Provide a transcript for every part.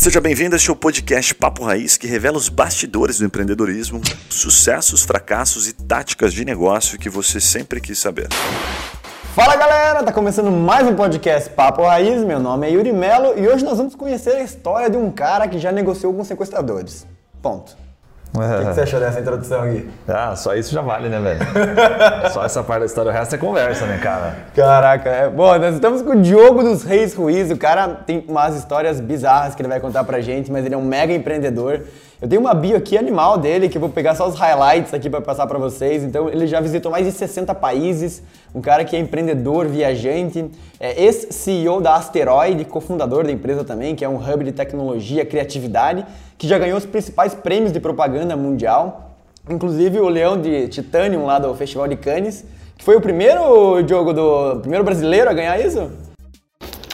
Seja bem-vindo a este podcast Papo Raiz, que revela os bastidores do empreendedorismo, sucessos, fracassos e táticas de negócio que você sempre quis saber. Fala galera, tá começando mais um podcast Papo Raiz. Meu nome é Yuri Melo e hoje nós vamos conhecer a história de um cara que já negociou com sequestradores. Ponto. O que, que você achou dessa introdução aqui? Ah, só isso já vale, né, velho? só essa parte da história, o resto é conversa, né, cara? Caraca, é. Bom, nós estamos com o Diogo dos Reis Ruiz. O cara tem umas histórias bizarras que ele vai contar pra gente, mas ele é um mega empreendedor. Eu tenho uma bio aqui animal dele, que eu vou pegar só os highlights aqui para passar para vocês. Então, ele já visitou mais de 60 países, um cara que é empreendedor, viajante, é ex-CEO da Asteroid, cofundador da empresa também, que é um hub de tecnologia, criatividade, que já ganhou os principais prêmios de propaganda mundial, inclusive o Leão de Titanium lá do Festival de Cannes, que foi o primeiro jogo do primeiro brasileiro a ganhar isso?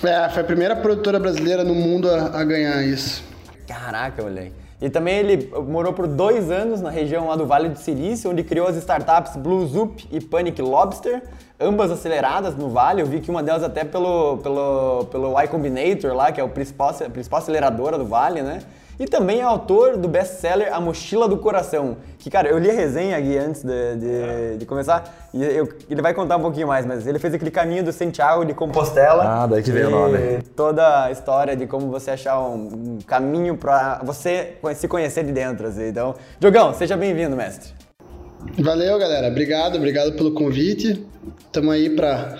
É, foi a primeira produtora brasileira no mundo a, a ganhar isso. Caraca, moleque. E também ele morou por dois anos na região lá do Vale do Silício, onde criou as startups Bluezup e Panic Lobster, ambas aceleradas no Vale. Eu vi que uma delas até pelo, pelo, pelo Y Combinator lá, que é o principal, a principal aceleradora do Vale, né? E também é autor do best-seller A Mochila do Coração. Que, cara, eu li a resenha aqui antes de, de, de começar e eu, ele vai contar um pouquinho mais, mas ele fez aquele caminho do Santiago de Compostela. Ah, daí que veio o nome. Toda a história de como você achar um, um caminho para você se conhecer de dentro. Assim. Então, Diogão, seja bem-vindo, mestre. Valeu, galera. Obrigado, obrigado pelo convite. Estamos aí para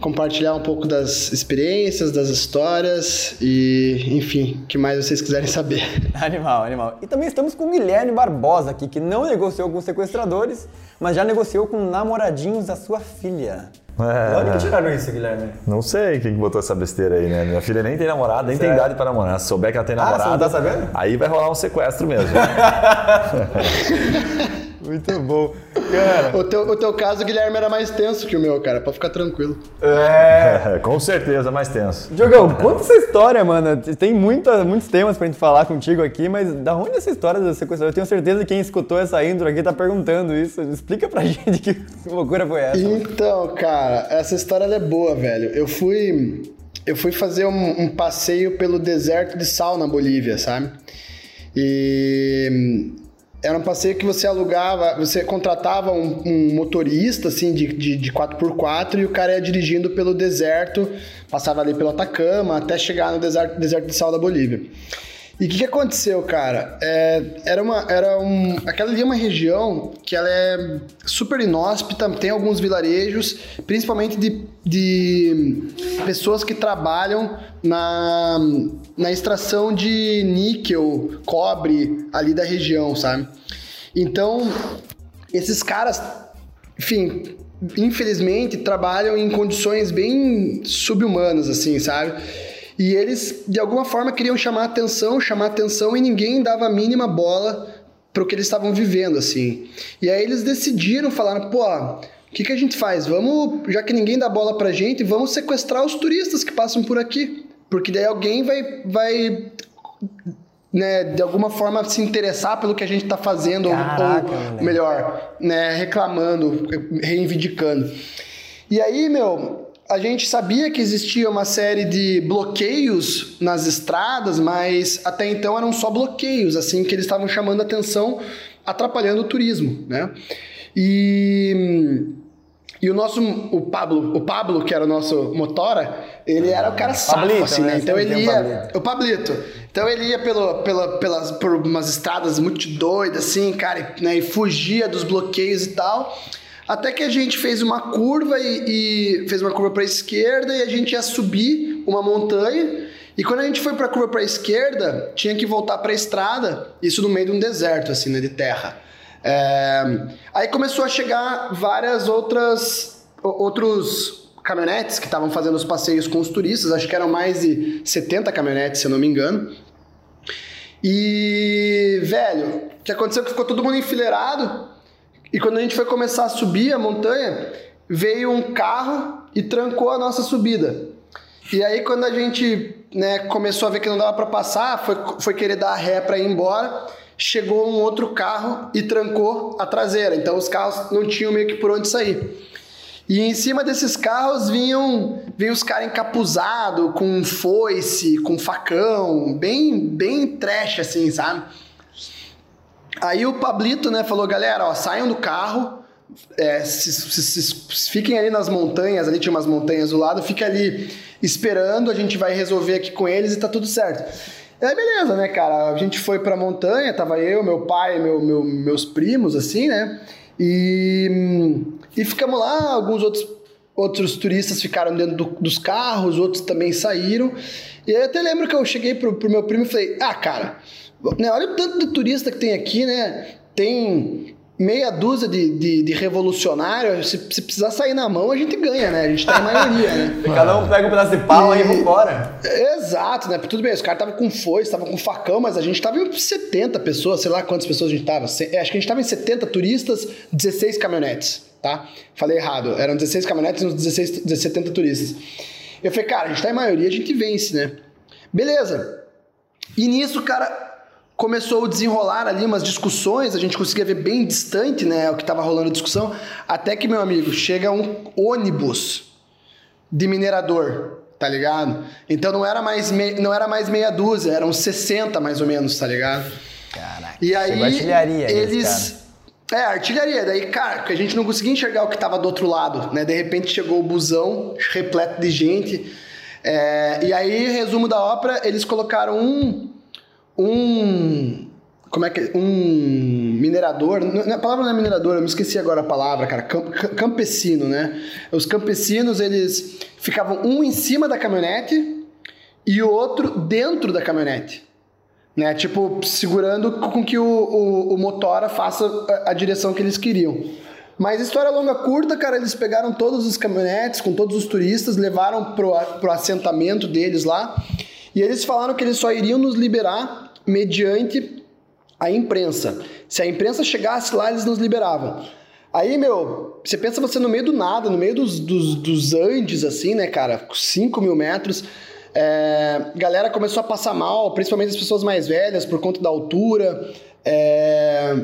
compartilhar um pouco das experiências, das histórias e, enfim, o que mais vocês quiserem saber. Animal, animal. E também estamos com o Guilherme Barbosa aqui, que não negociou com sequestradores, mas já negociou com namoradinhos da sua filha. É. Onde que tiraram isso, Guilherme? Não sei quem botou essa besteira aí, né? Minha filha nem tem namorado, nem tem idade pra namorar. Se souber que ela tem namorado, ah, você não tá sabendo? aí vai rolar um sequestro mesmo. Muito bom. Cara. O teu, o teu caso, Guilherme, era mais tenso que o meu, cara, pra ficar tranquilo. É. Com certeza, mais tenso. Diogão, conta essa história, mano. Tem muita, muitos temas pra gente falar contigo aqui, mas da onde essa história do sequestro? Eu tenho certeza que quem escutou essa intro aqui tá perguntando isso. Explica pra gente que loucura foi essa. Então, cara, essa história é boa, velho. Eu fui. Eu fui fazer um, um passeio pelo deserto de sal na Bolívia, sabe? E era um passeio que você alugava, você contratava um, um motorista, assim, de, de, de 4x4 e o cara ia dirigindo pelo deserto, passava ali pelo Atacama até chegar no deserto, deserto de sal da Bolívia. E o que, que, aconteceu, cara? É, era uma, era um, aquela ali é uma região que ela é super inóspita, tem alguns vilarejos, principalmente de, de pessoas que trabalham na, na extração de níquel, cobre ali da região, sabe? Então, esses caras, enfim, infelizmente trabalham em condições bem subhumanas, assim, sabe? E eles, de alguma forma, queriam chamar atenção, chamar atenção e ninguém dava a mínima bola para o que eles estavam vivendo, assim. E aí eles decidiram, falaram, pô, o que, que a gente faz? Vamos, já que ninguém dá bola pra gente, vamos sequestrar os turistas que passam por aqui. Porque daí alguém vai, vai né, de alguma forma se interessar pelo que a gente está fazendo, Caraca, ou, melhor, né, reclamando, reivindicando. E aí, meu, a gente sabia que existia uma série de bloqueios nas estradas, mas até então eram só bloqueios, assim, que eles estavam chamando atenção, atrapalhando o turismo, né? E, e o nosso, o Pablo, o Pablo, que era o nosso motora, ele era o cara safo, Pablito, assim, né? né? Então ele ia... O Pablito. Então ele ia pelo, pela, pelas, por umas estradas muito doidas, assim, cara, né? E fugia dos bloqueios e tal... Até que a gente fez uma curva e, e fez uma curva para a esquerda e a gente ia subir uma montanha. E quando a gente foi para a curva para a esquerda, tinha que voltar para a estrada, isso no meio de um deserto, assim, né, de terra. É... Aí começou a chegar várias outras outros caminhonetes que estavam fazendo os passeios com os turistas, acho que eram mais de 70 caminhonetes, se eu não me engano. E, velho, o que aconteceu é que ficou todo mundo enfileirado e quando a gente foi começar a subir a montanha, veio um carro e trancou a nossa subida. E aí quando a gente né, começou a ver que não dava para passar, foi, foi querer dar ré para ir embora, chegou um outro carro e trancou a traseira. Então os carros não tinham meio que por onde sair. E em cima desses carros vinham, vinham os caras encapuzados, com foice, com facão, bem, bem trash assim, sabe? Aí o Pablito, né, falou, galera, ó, saiam do carro, é, se, se, se, fiquem ali nas montanhas, ali tinha umas montanhas do lado, fica ali esperando, a gente vai resolver aqui com eles e tá tudo certo. É beleza, né, cara? A gente foi pra montanha, tava eu, meu pai, meu, meu, meus primos, assim, né? E, e ficamos lá, alguns outros, outros turistas ficaram dentro do, dos carros, outros também saíram. E eu até lembro que eu cheguei pro, pro meu primo e falei, ah, cara, né, olha o tanto de turista que tem aqui, né? Tem meia dúzia de, de, de revolucionários, se, se, precisar sair na mão, a gente ganha, né? A gente tá em maioria, né? Cada um pega um pedaço de pau e, e vambora. Exato, né? Tudo bem, os caras estavam com foice, estavam com facão, mas a gente tava em 70 pessoas, sei lá quantas pessoas a gente tava. É, acho que a gente tava em 70 turistas, 16 caminhonetes, tá? Falei errado, eram 16 caminhonetes e uns 16, 70 turistas. Eu falei, cara, a gente tá em maioria, a gente vence, né? Beleza. E nisso, cara, começou a desenrolar ali umas discussões, a gente conseguia ver bem distante, né, o que estava rolando a discussão, até que, meu amigo, chega um ônibus de minerador, tá ligado? Então não era mais, me... não era mais meia dúzia, eram 60 mais ou menos, tá ligado? Caraca, e aí artilharia eles... É, artilharia. Daí, cara, porque a gente não conseguia enxergar o que estava do outro lado, né? De repente chegou o busão repleto de gente. É... E aí, resumo da ópera, eles colocaram um um como é que um minerador, a palavra não é minerador, eu me esqueci agora a palavra, cara, campesino, né? Os campesinos, eles ficavam um em cima da caminhonete e o outro dentro da caminhonete, né? Tipo, segurando com que o, o, o motora faça a, a direção que eles queriam. Mas história longa curta, cara, eles pegaram todos os caminhonetes com todos os turistas, levaram pro, pro assentamento deles lá, e eles falaram que eles só iriam nos liberar mediante a imprensa. Se a imprensa chegasse lá, eles nos liberavam. Aí, meu, você pensa você no meio do nada, no meio dos, dos, dos Andes, assim, né, cara? 5 mil metros. É, galera começou a passar mal, principalmente as pessoas mais velhas, por conta da altura. É,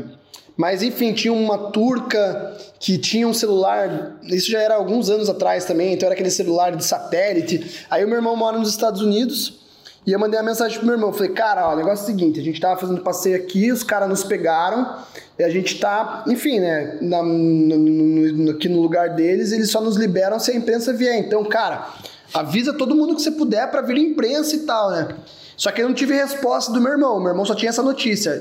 mas, enfim, tinha uma turca que tinha um celular. Isso já era alguns anos atrás também, então era aquele celular de satélite. Aí, o meu irmão mora nos Estados Unidos. E eu mandei uma mensagem pro meu irmão. Falei, cara, ó, o negócio é o seguinte: a gente tava fazendo passeio aqui, os caras nos pegaram, e a gente tá, enfim, né, na, no, no, aqui no lugar deles, eles só nos liberam se a imprensa vier. Então, cara, avisa todo mundo que você puder para vir imprensa e tal, né? Só que eu não tive resposta do meu irmão. Meu irmão só tinha essa notícia.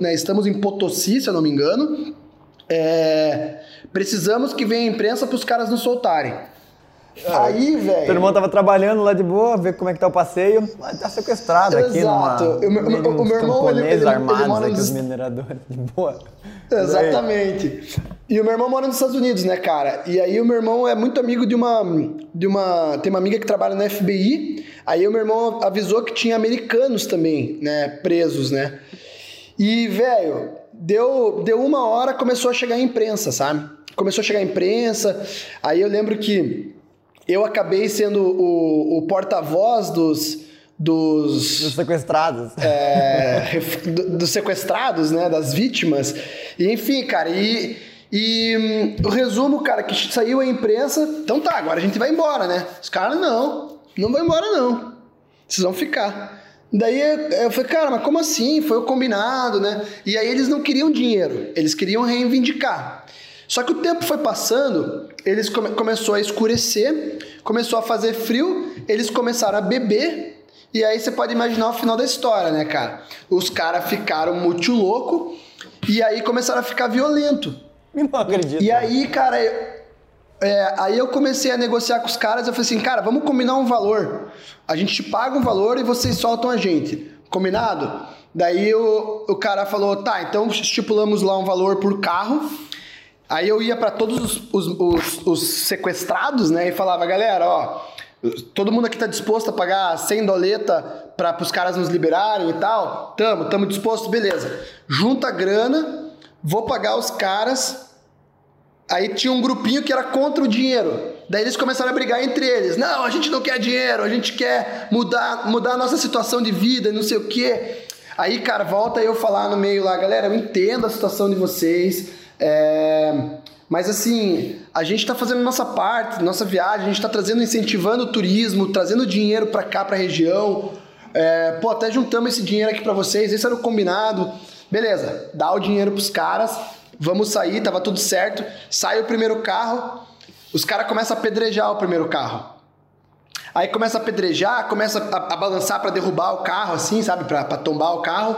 Né, estamos em Potosí, se eu não me engano. É, precisamos que venha a imprensa para os caras nos soltarem. Aí, velho. Teu irmão tava trabalhando lá de boa, ver como é que tá o passeio. Tá sequestrado aqui Exato. O, meu, o meu irmão, ele, ele, armados ele mora aqui, nos... os mineradores, de boa. Exatamente. E o meu irmão mora nos Estados Unidos, né, cara? E aí o meu irmão é muito amigo de uma. de uma. Tem uma amiga que trabalha na FBI. Aí o meu irmão avisou que tinha americanos também, né? Presos, né? E, velho, deu, deu uma hora, começou a chegar a imprensa, sabe? Começou a chegar a imprensa. Aí eu lembro que eu acabei sendo o, o porta-voz dos, dos, dos sequestrados. É, dos sequestrados, né? Das vítimas. E, enfim, cara, e, e hum, o resumo, cara, que saiu a imprensa. Então tá, agora a gente vai embora, né? Os caras, não, não vão embora, não. Vocês vão ficar. Daí eu falei, cara, mas como assim? Foi o combinado, né? E aí eles não queriam dinheiro, eles queriam reivindicar. Só que o tempo foi passando, eles come começou a escurecer, começou a fazer frio, eles começaram a beber, e aí você pode imaginar o final da história, né, cara? Os caras ficaram muito louco e aí começaram a ficar violento. Não acredito. E aí, cara, é, aí eu comecei a negociar com os caras, eu falei assim, cara, vamos combinar um valor. A gente te paga um valor e vocês soltam a gente. Combinado? Daí o, o cara falou, tá, então estipulamos lá um valor por carro Aí eu ia para todos os, os, os, os, sequestrados, né, e falava, galera, ó, todo mundo aqui tá disposto a pagar 100 doleta para os caras nos liberarem e tal? Tamo, tamo disposto, beleza. Junta a grana, vou pagar os caras. Aí tinha um grupinho que era contra o dinheiro. Daí eles começaram a brigar entre eles. Não, a gente não quer dinheiro, a gente quer mudar, mudar a nossa situação de vida, não sei o quê. Aí, cara, volta eu falar no meio lá, galera, eu entendo a situação de vocês. É, Mas assim, a gente está fazendo nossa parte, nossa viagem, a gente está trazendo, incentivando o turismo, trazendo dinheiro para cá, para a região. É, pô, até juntamos esse dinheiro aqui para vocês, esse era o combinado. Beleza, dá o dinheiro pros caras, vamos sair, tava tudo certo. Sai o primeiro carro, os caras começam a apedrejar o primeiro carro. Aí começa a apedrejar, começa a, a balançar para derrubar o carro, assim, sabe? Pra tombar o carro.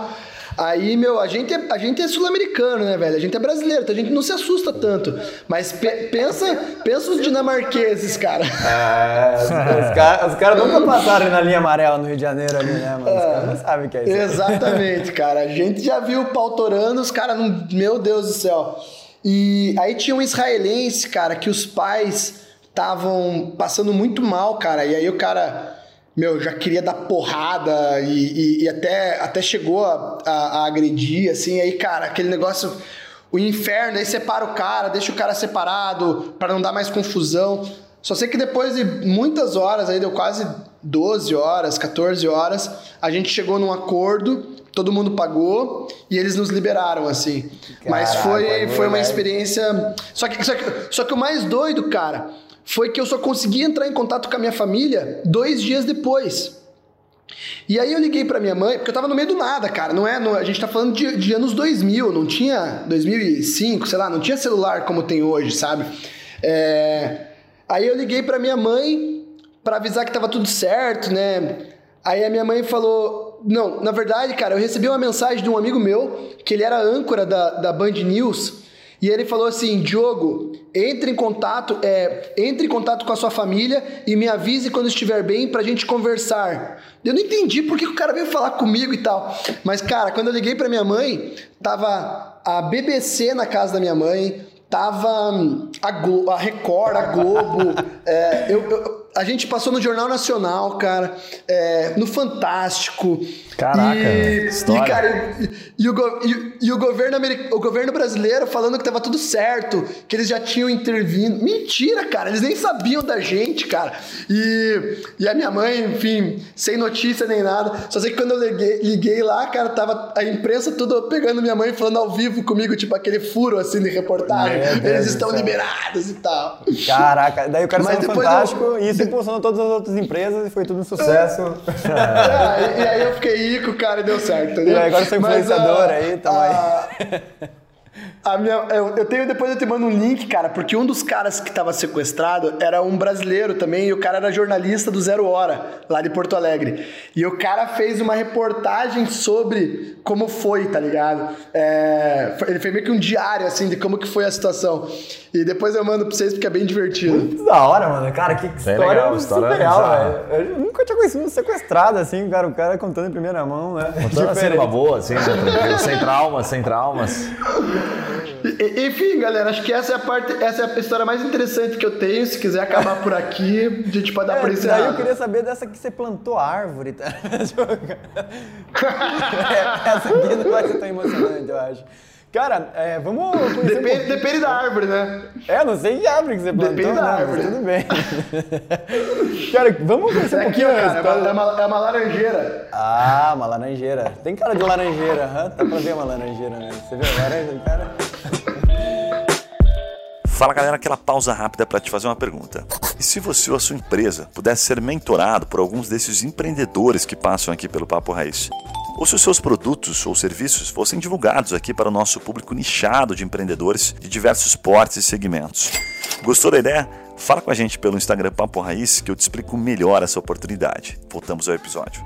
Aí, meu, a gente é, a gente é sul-americano, né, velho? A gente é brasileiro, então a gente não se assusta tanto. Mas pe pensa, pensa os dinamarqueses, cara. É, os, os caras cara nunca passaram na linha amarela no Rio de Janeiro ali, né, mano? Os caras não sabem o que é isso. Exatamente, cara. A gente já viu o pau torando, os caras não. Meu Deus do céu. E aí tinha um israelense, cara, que os pais estavam passando muito mal, cara. E aí o cara meu, já queria dar porrada e, e, e até, até chegou a, a, a, agredir, assim, aí, cara, aquele negócio, o inferno, aí separa o cara, deixa o cara separado para não dar mais confusão. Só sei que depois de muitas horas, aí deu quase 12 horas, 14 horas, a gente chegou num acordo, todo mundo pagou e eles nos liberaram, assim. Caraca, Mas foi, foi uma experiência. Só que, só, que, só que o mais doido, cara foi que eu só consegui entrar em contato com a minha família dois dias depois. E aí eu liguei para minha mãe, porque eu tava no meio do nada, cara. Não é, não, a gente tá falando de, de, anos 2000, não tinha 2005, sei lá, não tinha celular como tem hoje, sabe? É, aí eu liguei para minha mãe para avisar que tava tudo certo, né? Aí a minha mãe falou: Não, na verdade, cara, eu recebi uma mensagem de um amigo meu, que ele era âncora da, da Band News, e ele falou assim: Diogo, entre em contato, é, entre em contato com a sua família e me avise quando estiver bem pra gente conversar. Eu não entendi por que o cara veio falar comigo e tal. Mas, cara, quando eu liguei pra minha mãe, tava a BBC na casa da minha mãe, tava hum, a, Glo a Record, a Globo. é, eu, eu, a gente passou no Jornal Nacional, cara, é, no Fantástico. Caraca, e, história. E, cara, e, e, o, e, e, o, governo o governo brasileiro falando que tava tudo certo, que eles já tinham intervindo. Mentira, cara, eles nem sabiam da gente, cara. E, e a minha mãe, enfim, sem notícia nem nada. Só sei que quando eu liguei, liguei lá, cara, tava a imprensa tudo pegando minha mãe falando ao vivo comigo, tipo aquele furo assim de reportagem. Eles estão liberados e tal. Caraca, daí o cara saiu fantástico eu... e isso impulsionou todas as outras empresas e foi tudo um sucesso. É, e, e aí eu fiquei rico, cara, e deu certo, entendeu? E agora sou influenciador Mas, aí, tamo aí. A minha, eu, eu, tenho, depois eu te mando um link, cara, porque um dos caras que estava sequestrado era um brasileiro também, e o cara era jornalista do Zero Hora, lá de Porto Alegre. E o cara fez uma reportagem sobre como foi, tá ligado? É, ele fez meio que um diário, assim, de como que foi a situação. E depois eu mando pra vocês porque é bem divertido. Muito da hora, mano. Cara, que história, legal, história surreal, velho. Eu nunca tinha conhecido um sequestrado, assim, cara. O cara contando em primeira mão, né? Contando assim, uma boa, assim, né? sem traumas, sem traumas. Enfim, galera, acho que essa é a parte, essa é a história mais interessante que eu tenho. Se quiser acabar por aqui, a gente pode dar é, por isso. Daí eu queria saber dessa que você plantou árvore, tá? essa aqui não vai ser tão emocionante, eu acho. Cara, é, vamos depende, um depende da árvore, né? É, não sei que árvore que você plantou. Depende da não, árvore. Tudo bem. cara, vamos conhecer um pouquinho. Aqui, cara, é, uma, é uma laranjeira. Ah, uma laranjeira. Tem cara de laranjeira, huh? dá pra ver uma laranjeira, né? Você vê a laranja, cara? Fala galera, aquela pausa rápida para te fazer uma pergunta. E se você ou a sua empresa pudesse ser mentorado por alguns desses empreendedores que passam aqui pelo Papo Raiz? Ou se os seus produtos ou serviços fossem divulgados aqui para o nosso público nichado de empreendedores de diversos portes e segmentos? Gostou da ideia? Fala com a gente pelo Instagram Papo Raiz que eu te explico melhor essa oportunidade. Voltamos ao episódio.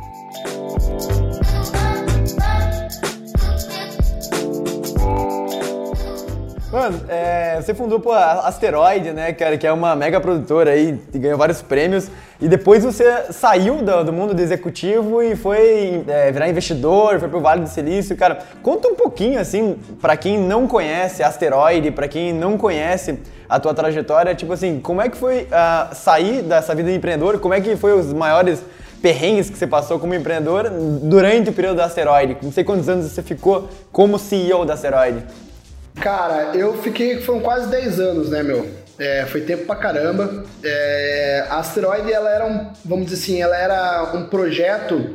Mano, é, você fundou pô, a Asteroid, né, cara, que é uma mega produtora aí, ganhou vários prêmios. E depois você saiu do, do mundo do executivo e foi é, virar investidor, foi pro Vale do Silício. Cara, conta um pouquinho, assim, para quem não conhece Asteroid, para quem não conhece a tua trajetória, tipo assim, como é que foi uh, sair dessa vida de empreendedor? Como é que foi os maiores perrengues que você passou como empreendedor durante o período da Asteroid? Não sei quantos anos você ficou como CEO da Asteroid. Cara, eu fiquei, foram quase 10 anos, né, meu? É, foi tempo pra caramba. É, a Asteroid, ela era um, vamos dizer assim, ela era um projeto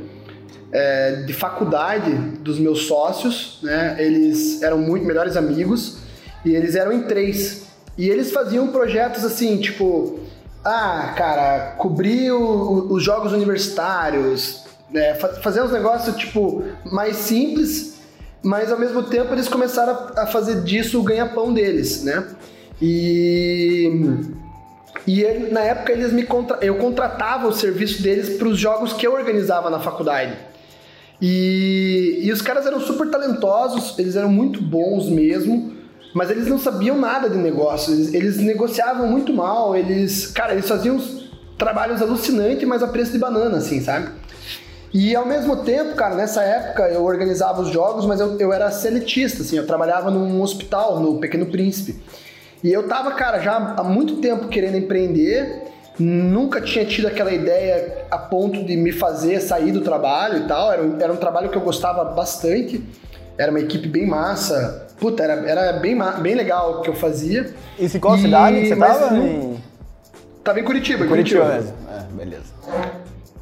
é, de faculdade dos meus sócios, né? Eles eram muito melhores amigos e eles eram em três. E eles faziam projetos assim, tipo, ah, cara, cobrir os jogos universitários, né, fazer uns negócios, tipo, mais simples, mas ao mesmo tempo eles começaram a fazer disso o ganha-pão deles, né? E. E ele, na época eles me contra... eu contratava o serviço deles para os jogos que eu organizava na faculdade. E, e os caras eram super talentosos, eles eram muito bons mesmo, mas eles não sabiam nada de negócio. Eles, eles negociavam muito mal, eles, cara, eles faziam uns trabalhos alucinantes, mas a preço de banana, assim, sabe? E ao mesmo tempo, cara, nessa época eu organizava os jogos, mas eu, eu era seletista, assim, eu trabalhava num hospital, no Pequeno Príncipe. E eu tava, cara, já há muito tempo querendo empreender, nunca tinha tido aquela ideia a ponto de me fazer sair do trabalho e tal. Era, um, era um trabalho que eu gostava bastante, era uma equipe bem massa. Puta, era, era bem, bem legal o que eu fazia. E em qual e, cidade você tava? Em... Tava em Curitiba. Em Curitiba, Curitiba mesmo. É, beleza.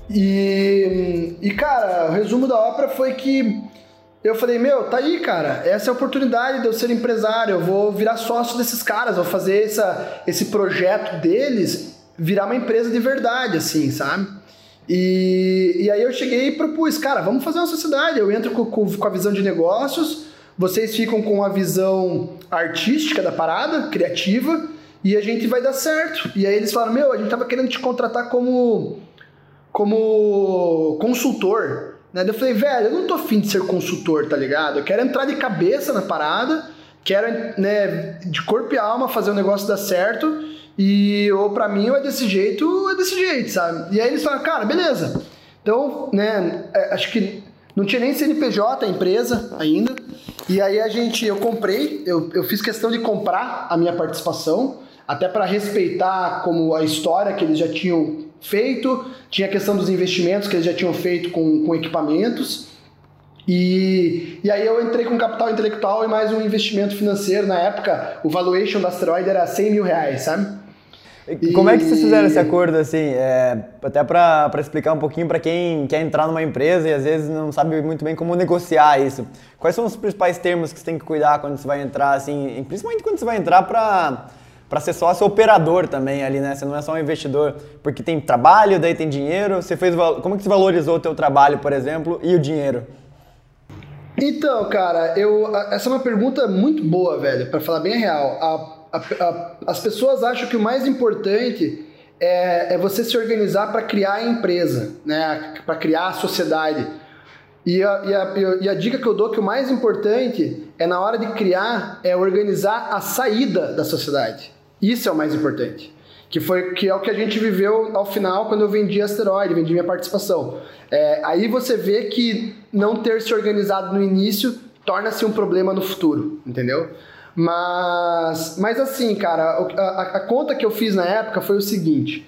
E, e, cara, o resumo da ópera foi que eu falei, meu, tá aí, cara, essa é a oportunidade de eu ser empresário, eu vou virar sócio desses caras, vou fazer essa, esse projeto deles virar uma empresa de verdade, assim, sabe? E, e aí eu cheguei e propus, cara, vamos fazer uma sociedade, eu entro com, com, com a visão de negócios, vocês ficam com a visão artística da parada, criativa, e a gente vai dar certo. E aí eles falaram, meu, a gente tava querendo te contratar como, como consultor, né? Eu falei, velho, eu não tô afim de ser consultor, tá ligado? Eu quero entrar de cabeça na parada, quero, né, de corpo e alma fazer o negócio dar certo. E ou para mim ou é desse jeito ou é desse jeito, sabe? E aí eles falaram, cara, beleza. Então, né, é, acho que não tinha nem CNPJ a empresa ainda. E aí a gente, eu comprei, eu, eu fiz questão de comprar a minha participação, até para respeitar como a história que eles já tinham feito, tinha a questão dos investimentos que eles já tinham feito com, com equipamentos. E, e aí eu entrei com capital intelectual e mais um investimento financeiro. Na época, o valuation da Asteroid era 100 mil reais, sabe? E... Como é que vocês fizeram esse acordo, assim? É, até para explicar um pouquinho para quem quer entrar numa empresa e às vezes não sabe muito bem como negociar isso. Quais são os principais termos que você tem que cuidar quando você vai entrar, assim, principalmente quando você vai entrar para para ser sócio operador também ali, né? Você não é só um investidor, porque tem trabalho, daí tem dinheiro. Você fez como que você valorizou o teu trabalho, por exemplo, e o dinheiro? Então, cara, eu essa é uma pergunta muito boa, velho, para falar bem real. A, a, a, as pessoas acham que o mais importante é, é você se organizar para criar a empresa, né? Para criar a sociedade. E a, e, a, e a dica que eu dou que o mais importante é na hora de criar é organizar a saída da sociedade. Isso é o mais importante. Que foi que é o que a gente viveu ao final quando eu vendi asteroide, vendi minha participação. É, aí você vê que não ter se organizado no início torna-se um problema no futuro, entendeu? Mas, mas assim, cara, a, a, conta que eu fiz na época foi o seguinte: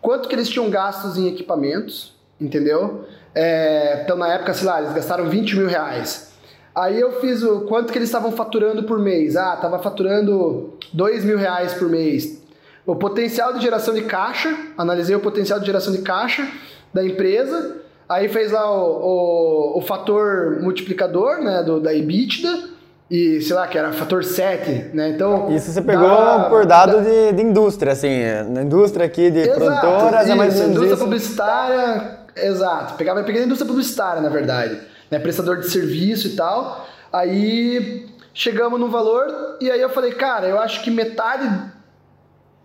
quanto que eles tinham gastos em equipamentos, entendeu? É, então na época, sei lá, eles gastaram 20 mil reais. Aí eu fiz o quanto que eles estavam faturando por mês. Ah, estava faturando dois mil reais por mês. O potencial de geração de caixa, analisei o potencial de geração de caixa da empresa. Aí fez lá o, o, o fator multiplicador né, do, da EBITDA e sei lá, que era fator 7, né? Então. Isso você pegou dá, por dado dá... de, de, indústria, assim, na indústria aqui de exato, produtoras, isso, é mais indústria isso. publicitária, exato. Pegava, peguei a indústria publicitária, na verdade né, prestador de serviço e tal. Aí chegamos no valor e aí eu falei, cara, eu acho que metade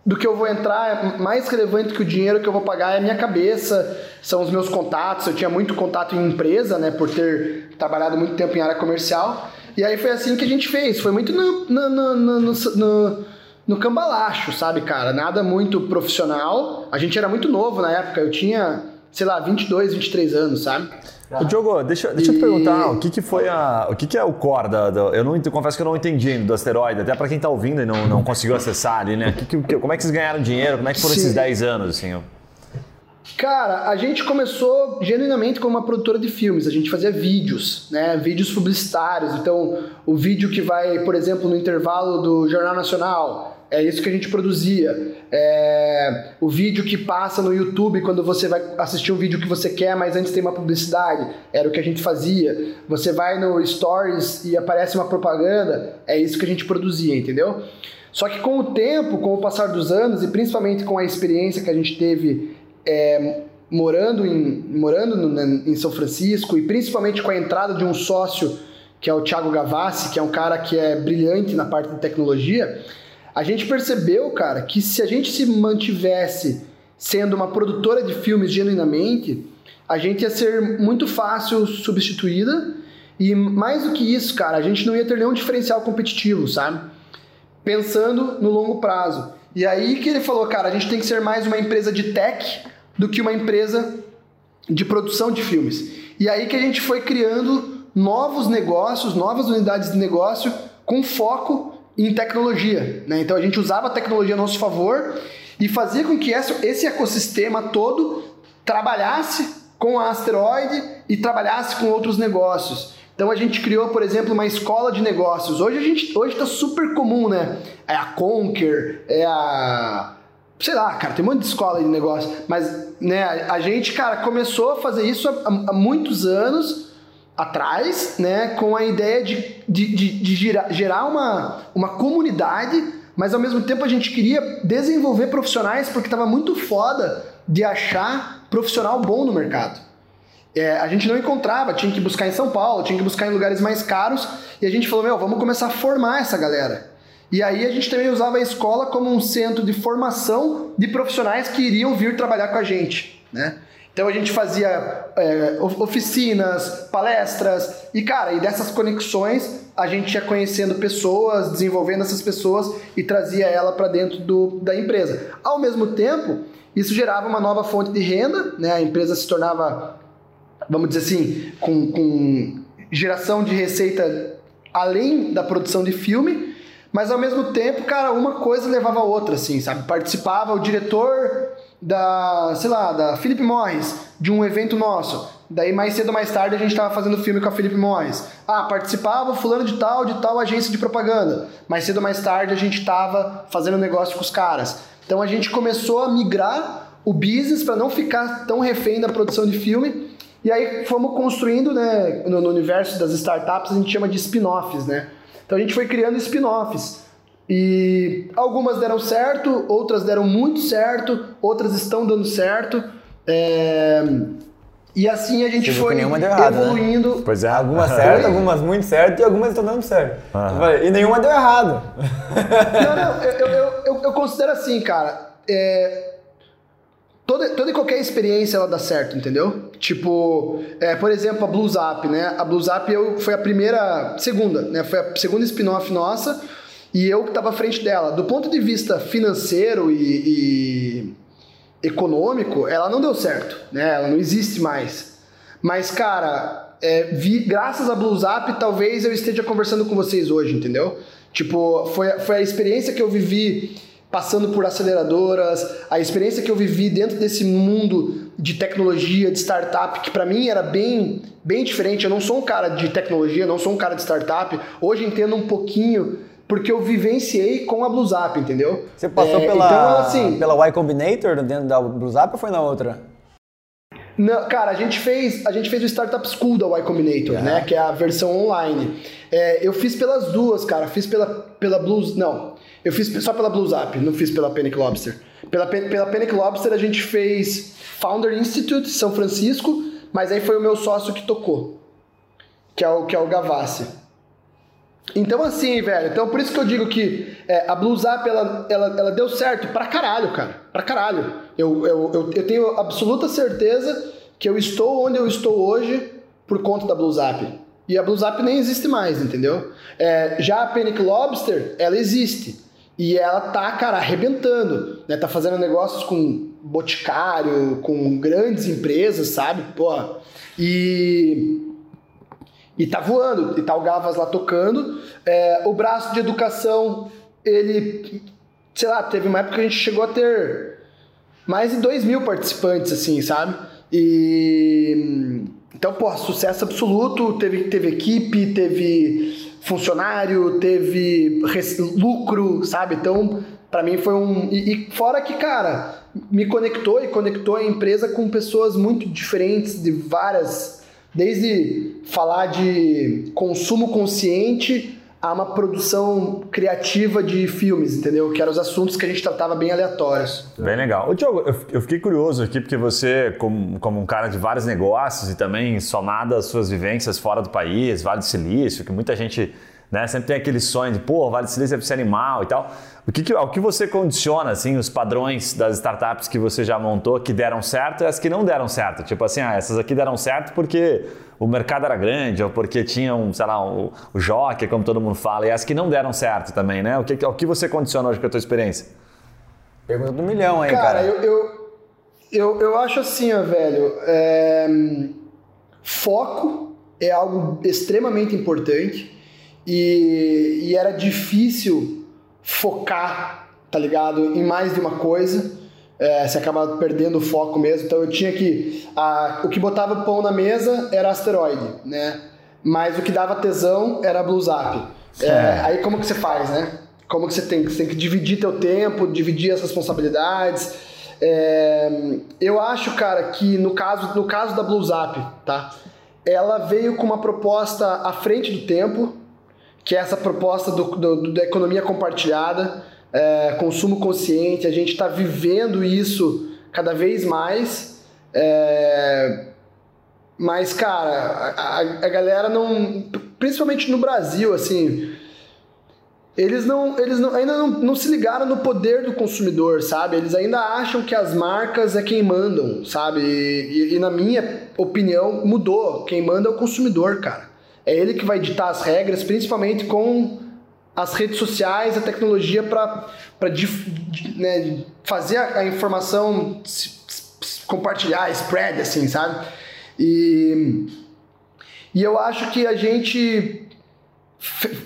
do que eu vou entrar é mais relevante que o dinheiro que eu vou pagar é a minha cabeça, são os meus contatos. Eu tinha muito contato em empresa, né, por ter trabalhado muito tempo em área comercial. E aí foi assim que a gente fez. Foi muito no, no, no, no, cambalacho, sabe, cara? Nada muito profissional. A gente era muito novo na época. Eu tinha, sei lá, 22, 23 anos, sabe? Ô, Diogo, deixa, deixa e... eu te perguntar, o que, que foi a. O que, que é o core da. da eu não confesso que eu não entendi do asteroide, até para quem está ouvindo e não, não conseguiu acessar ali, né? Que, que, como é que vocês ganharam dinheiro? Como é que foram Sim. esses 10 anos, assim? Cara, a gente começou genuinamente como uma produtora de filmes. A gente fazia vídeos, né? Vídeos publicitários. Então, o vídeo que vai, por exemplo, no intervalo do Jornal Nacional, é isso que a gente produzia. É, o vídeo que passa no YouTube quando você vai assistir um vídeo que você quer, mas antes tem uma publicidade, era o que a gente fazia. Você vai no Stories e aparece uma propaganda, é isso que a gente produzia, entendeu? Só que com o tempo, com o passar dos anos e principalmente com a experiência que a gente teve é, morando, em, morando no, em São Francisco e principalmente com a entrada de um sócio que é o Thiago Gavassi, que é um cara que é brilhante na parte de tecnologia, a gente percebeu, cara, que se a gente se mantivesse sendo uma produtora de filmes genuinamente, a gente ia ser muito fácil substituída e mais do que isso, cara, a gente não ia ter nenhum diferencial competitivo, sabe? Pensando no longo prazo. E aí que ele falou, cara, a gente tem que ser mais uma empresa de tech do que uma empresa de produção de filmes. E aí que a gente foi criando novos negócios, novas unidades de negócio com foco em tecnologia. Né? Então a gente usava a tecnologia a nosso favor e fazia com que esse ecossistema todo trabalhasse com a asteroide e trabalhasse com outros negócios. Então a gente criou, por exemplo, uma escola de negócios. Hoje a gente hoje está super comum, né? É a Conquer, é a sei lá, cara, tem um monte de escola de negócio, mas né, a gente, cara, começou a fazer isso há, há muitos anos atrás, né, com a ideia de, de, de, de gerar, gerar uma, uma comunidade, mas ao mesmo tempo a gente queria desenvolver profissionais porque estava muito foda de achar profissional bom no mercado. É, a gente não encontrava, tinha que buscar em São Paulo, tinha que buscar em lugares mais caros, e a gente falou, meu, vamos começar a formar essa galera. E aí a gente também usava a escola como um centro de formação de profissionais que iriam vir trabalhar com a gente, né? Então a gente fazia é, oficinas, palestras e cara, e dessas conexões a gente ia conhecendo pessoas, desenvolvendo essas pessoas e trazia ela para dentro do, da empresa. Ao mesmo tempo, isso gerava uma nova fonte de renda, né? A empresa se tornava, vamos dizer assim, com, com geração de receita além da produção de filme mas ao mesmo tempo, cara, uma coisa levava a outra, assim, sabe? Participava o diretor da, sei lá, da Philip Morris, de um evento nosso. Daí mais cedo ou mais tarde a gente estava fazendo filme com a Philip Morris. Ah, participava fulano de tal, de tal agência de propaganda. Mais cedo ou mais tarde a gente estava fazendo negócio com os caras. Então a gente começou a migrar o business para não ficar tão refém da produção de filme. E aí fomos construindo, né, no, no universo das startups a gente chama de spin-offs, né? Então a gente foi criando spin-offs. E algumas deram certo, outras deram muito certo, outras estão dando certo. É... E assim a gente foi errado, né? evoluindo. Né? Pois é. Algumas certas, algumas muito certo e algumas estão dando certo. E nenhuma deu errado. Não, não, eu, eu, eu, eu considero assim, cara. É, toda, toda e qualquer experiência ela dá certo, entendeu? Tipo, é, por exemplo, a Blues Up, né? A Blues Up eu, foi a primeira, segunda, né? Foi a segunda spin-off nossa e eu que estava à frente dela. Do ponto de vista financeiro e, e, econômico, ela não deu certo, né? Ela não existe mais. Mas, cara, é, vi, graças a Blues Up, talvez eu esteja conversando com vocês hoje, entendeu? Tipo, foi, foi a experiência que eu vivi passando por aceleradoras, a experiência que eu vivi dentro desse mundo de tecnologia, de startup, que para mim era bem, bem diferente. Eu não sou um cara de tecnologia, não sou um cara de startup. Hoje entendo um pouquinho porque eu vivenciei com a Bluesap, entendeu? Você passou é, pela, então, assim, pela Y Combinator dentro da Bluesap ou foi na outra? Não, cara, a gente fez a gente fez o Startup School da Y Combinator, yeah. né? Que é a versão online. É, eu fiz pelas duas, cara. Fiz pela, pela Blues. Não, eu fiz só pela Blues Up, não fiz pela Panic Lobster. Pela, pela Panic Lobster a gente fez Founder Institute São Francisco, mas aí foi o meu sócio que tocou, que é o, que é o Gavassi. Então assim, velho, então por isso que eu digo que é, a Blues Up, ela, ela, ela deu certo pra caralho, cara, pra caralho. Eu, eu, eu, eu tenho absoluta certeza que eu estou onde eu estou hoje por conta da Blues Up. E a Blues Up nem existe mais, entendeu? É, já a Panic Lobster, ela existe. E ela tá, cara, arrebentando, né? Tá fazendo negócios com Boticário, com grandes empresas, sabe? Pô. E. E tá voando, e tá o Gavas lá tocando. É, o braço de educação, ele. Sei lá, teve uma época que a gente chegou a ter mais de 2 mil participantes, assim, sabe? E. Então, pô, sucesso absoluto. Teve, teve equipe, teve funcionário, teve lucro, sabe? Então, para mim foi um. E, e, fora que, cara, me conectou e conectou a empresa com pessoas muito diferentes, de várias. Desde falar de consumo consciente a uma produção criativa de filmes, entendeu? Que eram os assuntos que a gente tratava bem aleatórios. Bem legal. Ô, Diogo, eu, fiquei curioso aqui, porque você, como, como um cara de vários negócios e também somado às suas vivências fora do país, Vale do Silício, que muita gente né, sempre tem aquele sonho de, pô, Vale do Silício deve ser animal e tal. O que, que, o que você condiciona, assim, os padrões das startups que você já montou que deram certo e as que não deram certo? Tipo assim, ah, essas aqui deram certo porque o mercado era grande ou porque tinham, sei lá, o, o jockey, como todo mundo fala, e as que não deram certo também, né? O que, o que você condiciona hoje com a tua experiência? Pergunta do milhão aí, cara. Cara, eu, eu, eu, eu acho assim, ó, velho, é, foco é algo extremamente importante e, e era difícil focar, tá ligado, em mais de uma coisa. É, você acaba perdendo o foco mesmo. Então eu tinha que. A, o que botava pão na mesa era asteroide, né? Mas o que dava tesão era Blue Zap. É, é. Aí como que você faz, né? Como que você tem? Você tem que dividir teu tempo, dividir as responsabilidades. É, eu acho, cara, que no caso, no caso da Blue Zap, tá? Ela veio com uma proposta à frente do tempo, que é essa proposta do, do, da economia compartilhada, é, consumo consciente, a gente está vivendo isso cada vez mais. É, mas, cara, a, a, galera não. Principalmente no Brasil, assim. Eles, não, eles não, ainda não, não se ligaram no poder do consumidor, sabe? Eles ainda acham que as marcas é quem mandam, sabe? E, e, e na minha opinião, mudou. Quem manda é o consumidor, cara. É ele que vai ditar as regras, principalmente com as redes sociais, a tecnologia para né, fazer a, a informação se, se compartilhar, spread, assim, sabe? E, e eu acho que a gente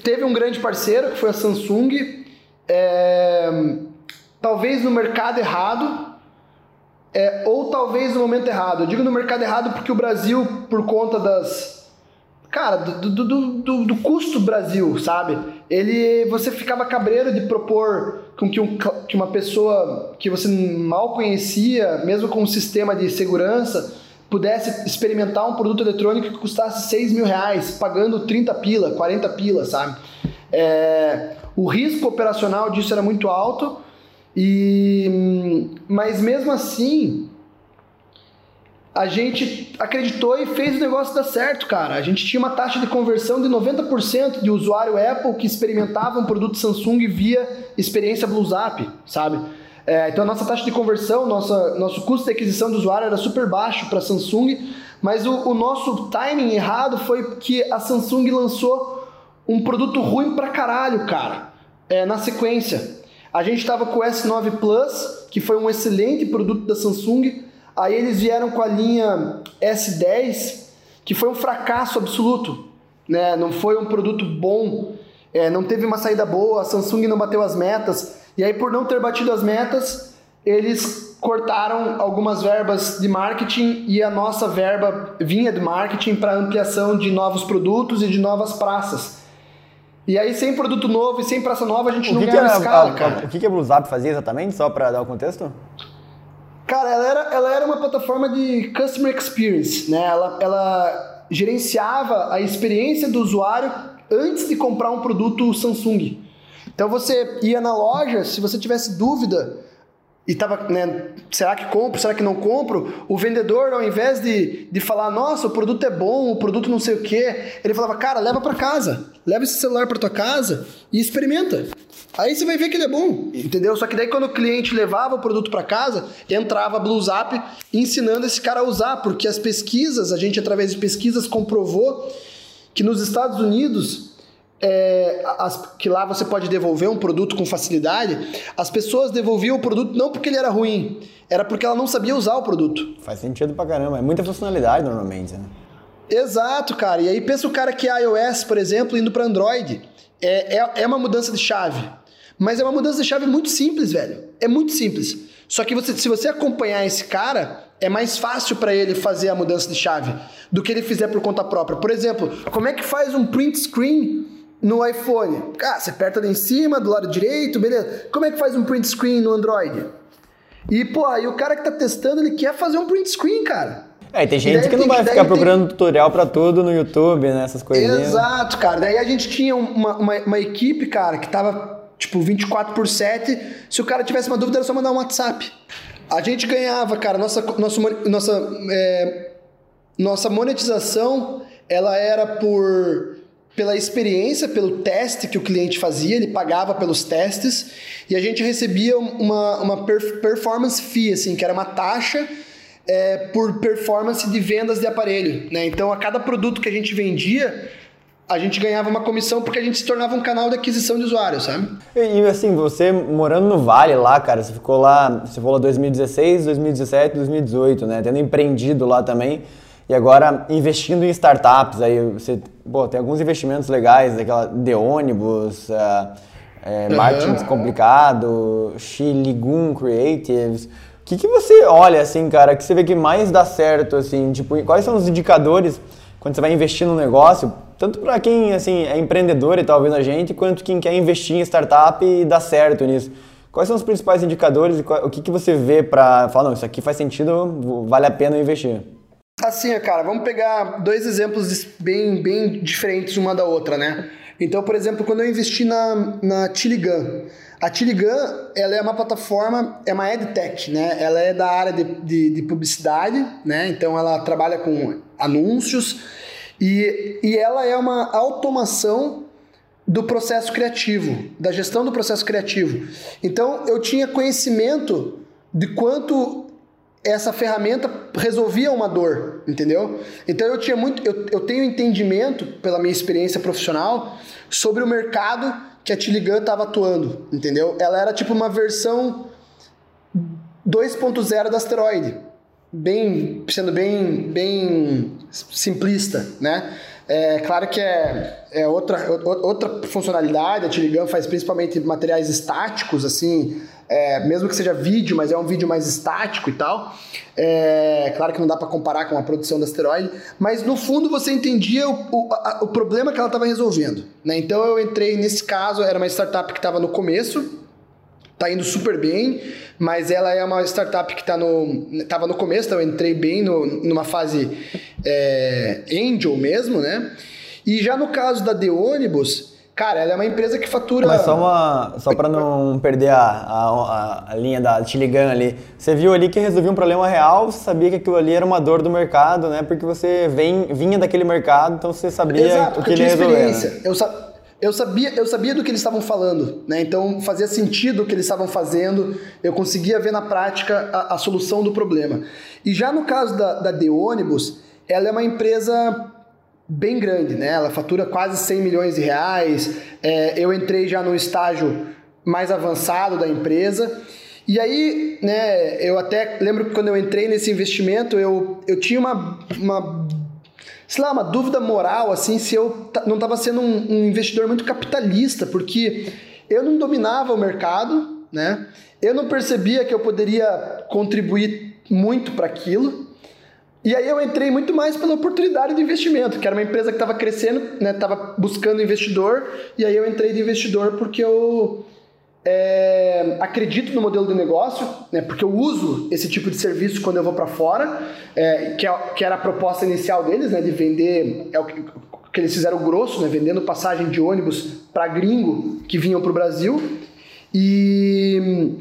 teve um grande parceiro, que foi a Samsung, é, talvez no mercado errado, é, ou talvez no momento errado. Eu digo no mercado errado porque o Brasil, por conta das cara, do, do, do, do, custo Brasil, sabe? Ele, você ficava cabreiro de propor com que, um, que uma pessoa que você mal conhecia, mesmo com um sistema de segurança, pudesse experimentar um produto eletrônico que custasse 6 mil reais, pagando 30 pila, 40 pila, sabe? É, o risco operacional disso era muito alto, e mas mesmo assim a gente acreditou e fez o negócio dar certo, cara. A gente tinha uma taxa de conversão de 90% de usuário Apple que experimentava um produto Samsung via experiência BlueZap, sabe? É, então a nossa taxa de conversão, nossa, nosso custo de aquisição do usuário era super baixo para Samsung, mas o, o, nosso timing errado foi que a Samsung lançou um produto ruim pra caralho, cara, é, na sequência. A gente estava com o S9 Plus, que foi um excelente produto da Samsung, Aí eles vieram com a linha S10, que foi um fracasso absoluto. Né? Não foi um produto bom, é, não teve uma saída boa, a Samsung não bateu as metas. E aí, por não ter batido as metas, eles cortaram algumas verbas de marketing e a nossa verba vinha de marketing para ampliação de novos produtos e de novas praças. E aí, sem produto novo e sem praça nova, a gente o não ganha escala, cara. O que, que a BlueZap fazia exatamente, só para dar o contexto? Cara, ela era, ela era uma plataforma de customer experience, né? Ela, ela gerenciava a experiência do usuário antes de comprar um produto Samsung. Então você ia na loja, se você tivesse dúvida e tava, né, será que compro, será que não compro? O vendedor, ao invés de, de falar, nossa, o produto é bom, o produto não sei o que, ele falava, cara, leva para casa, leva esse celular para tua casa e experimenta. Aí você vai ver que ele é bom, entendeu? Só que daí quando o cliente levava o produto para casa, entrava a BlueZap ensinando esse cara a usar, porque as pesquisas, a gente através de pesquisas comprovou que nos Estados Unidos, é, as, que lá você pode devolver um produto com facilidade, as pessoas devolviam o produto não porque ele era ruim, era porque ela não sabia usar o produto. Faz sentido pra caramba, é muita funcionalidade normalmente, né? Exato, cara. E aí pensa o cara que é iOS, por exemplo, indo para Android. É, é, é uma mudança de chave. Mas é uma mudança de chave muito simples, velho. É muito simples. Só que você, se você acompanhar esse cara, é mais fácil para ele fazer a mudança de chave do que ele fizer por conta própria. Por exemplo, como é que faz um print screen no iPhone? Ah, você aperta ali em cima, do lado direito, beleza. Como é que faz um print screen no Android? E, pô, aí o cara que tá testando, ele quer fazer um print screen, cara. É, e tem gente que não vai que- ficar daí tem- procurando tutorial pra tudo no YouTube, né? Essas coisinhas. Exato, cara. Daí a gente tinha uma, uma, uma equipe, cara, que tava tipo 24 por 7. Se o cara tivesse uma dúvida, era só mandar um WhatsApp. A gente ganhava, cara, nossa, nosso, mon- nossa, é, nossa monetização, ela era por pela experiência, pelo teste que o cliente fazia, ele pagava pelos testes e a gente recebia uma, uma per- performance fee, assim, que era uma taxa é, por performance de vendas de aparelho, né? Então, a cada produto que a gente vendia, a gente ganhava uma comissão porque a gente se tornava um canal de aquisição de usuários, sabe? E e, assim, você morando no Vale lá, cara, você ficou lá, você falou 2016, 2017, 2018, né? Tendo empreendido lá também. E agora investindo em startups, aí você, pô, tem alguns investimentos legais, aquela de ônibus, ah, é, marketing descomplicado, Chiligum Creatives. O que, que você olha, assim, cara, que você vê que mais dá certo, assim, tipo, quais são os indicadores quando você vai investir no negócio, tanto para quem, assim, é empreendedor e ouvindo a gente, quanto quem quer investir em startup e dar certo nisso. Quais são os principais indicadores e o que, que você vê para falar, não, isso aqui faz sentido, vale a pena investir? Assim, cara, vamos pegar dois exemplos bem, bem diferentes uma da outra, né? Então, por exemplo, quando eu investi na, na Tiligan, a Tiligan, ela é uma plataforma, é uma edtech, né? Ela é da área de, de, de publicidade, né? Então, ela trabalha com anúncios e, e ela é uma automação do processo criativo, da gestão do processo criativo. Então, eu tinha conhecimento de quanto essa ferramenta resolvia uma dor, entendeu? Então eu tinha muito, eu, eu tenho entendimento pela minha experiência profissional sobre o mercado que a Tiligan estava atuando, entendeu? Ela era tipo uma versão 2.0 da asteroide, bem sendo bem bem simplista, né? É claro que é, é outra, outra funcionalidade, a Tiligan faz principalmente materiais estáticos, assim, é, mesmo que seja vídeo, mas é um vídeo mais estático e tal. É, claro que não dá para comparar com a produção da asteroide, mas no fundo você entendia o, o, a- o problema que ela estava resolvendo. Né? Então eu entrei nesse caso, era uma startup que estava no começo, tá indo super bem, mas ela é uma startup que tá no, tava no começo, então eu entrei bem no, numa fase é, angel mesmo, né? E já no caso da The Ônibus, cara, ela é uma empresa que fatura... Mas só uma, só para não perder a, a, a linha da Tiligan ali, você viu ali que resolvia um problema real, você sabia que aquilo ali era uma dor do mercado, né? Porque você vem, vinha daquele mercado, então você sabia Exato, o que ele ia tinha resolver. né? experiência. Eu, sa- eu, sabia, eu sabia do que eles estavam falando, né? Então fazia sentido o que eles estavam fazendo, eu conseguia ver na prática a, a solução do problema. E já no caso da, da The Ônibus, ela é uma empresa bem grande, né? Ela fatura quase 100 milhões de reais. É, eu entrei já no estágio mais avançado da empresa. E aí, né, eu até lembro que quando eu entrei nesse investimento, eu, eu tinha uma, uma sei lá, uma dúvida moral, assim, se eu não estava sendo um, um investidor muito capitalista, porque eu não dominava o mercado, né? Eu não percebia que eu poderia contribuir muito para aquilo. E aí eu entrei muito mais pela oportunidade de investimento, que era uma empresa que estava crescendo, né? Estava buscando investidor, e aí eu entrei de investidor porque eu é, acredito no modelo de negócio, né, porque eu uso esse tipo de serviço quando eu vou para fora, é, que, é, que era a proposta inicial deles, né, de vender, é o que, que eles fizeram grosso, né, vendendo passagem de ônibus para gringo que vinham para o Brasil. E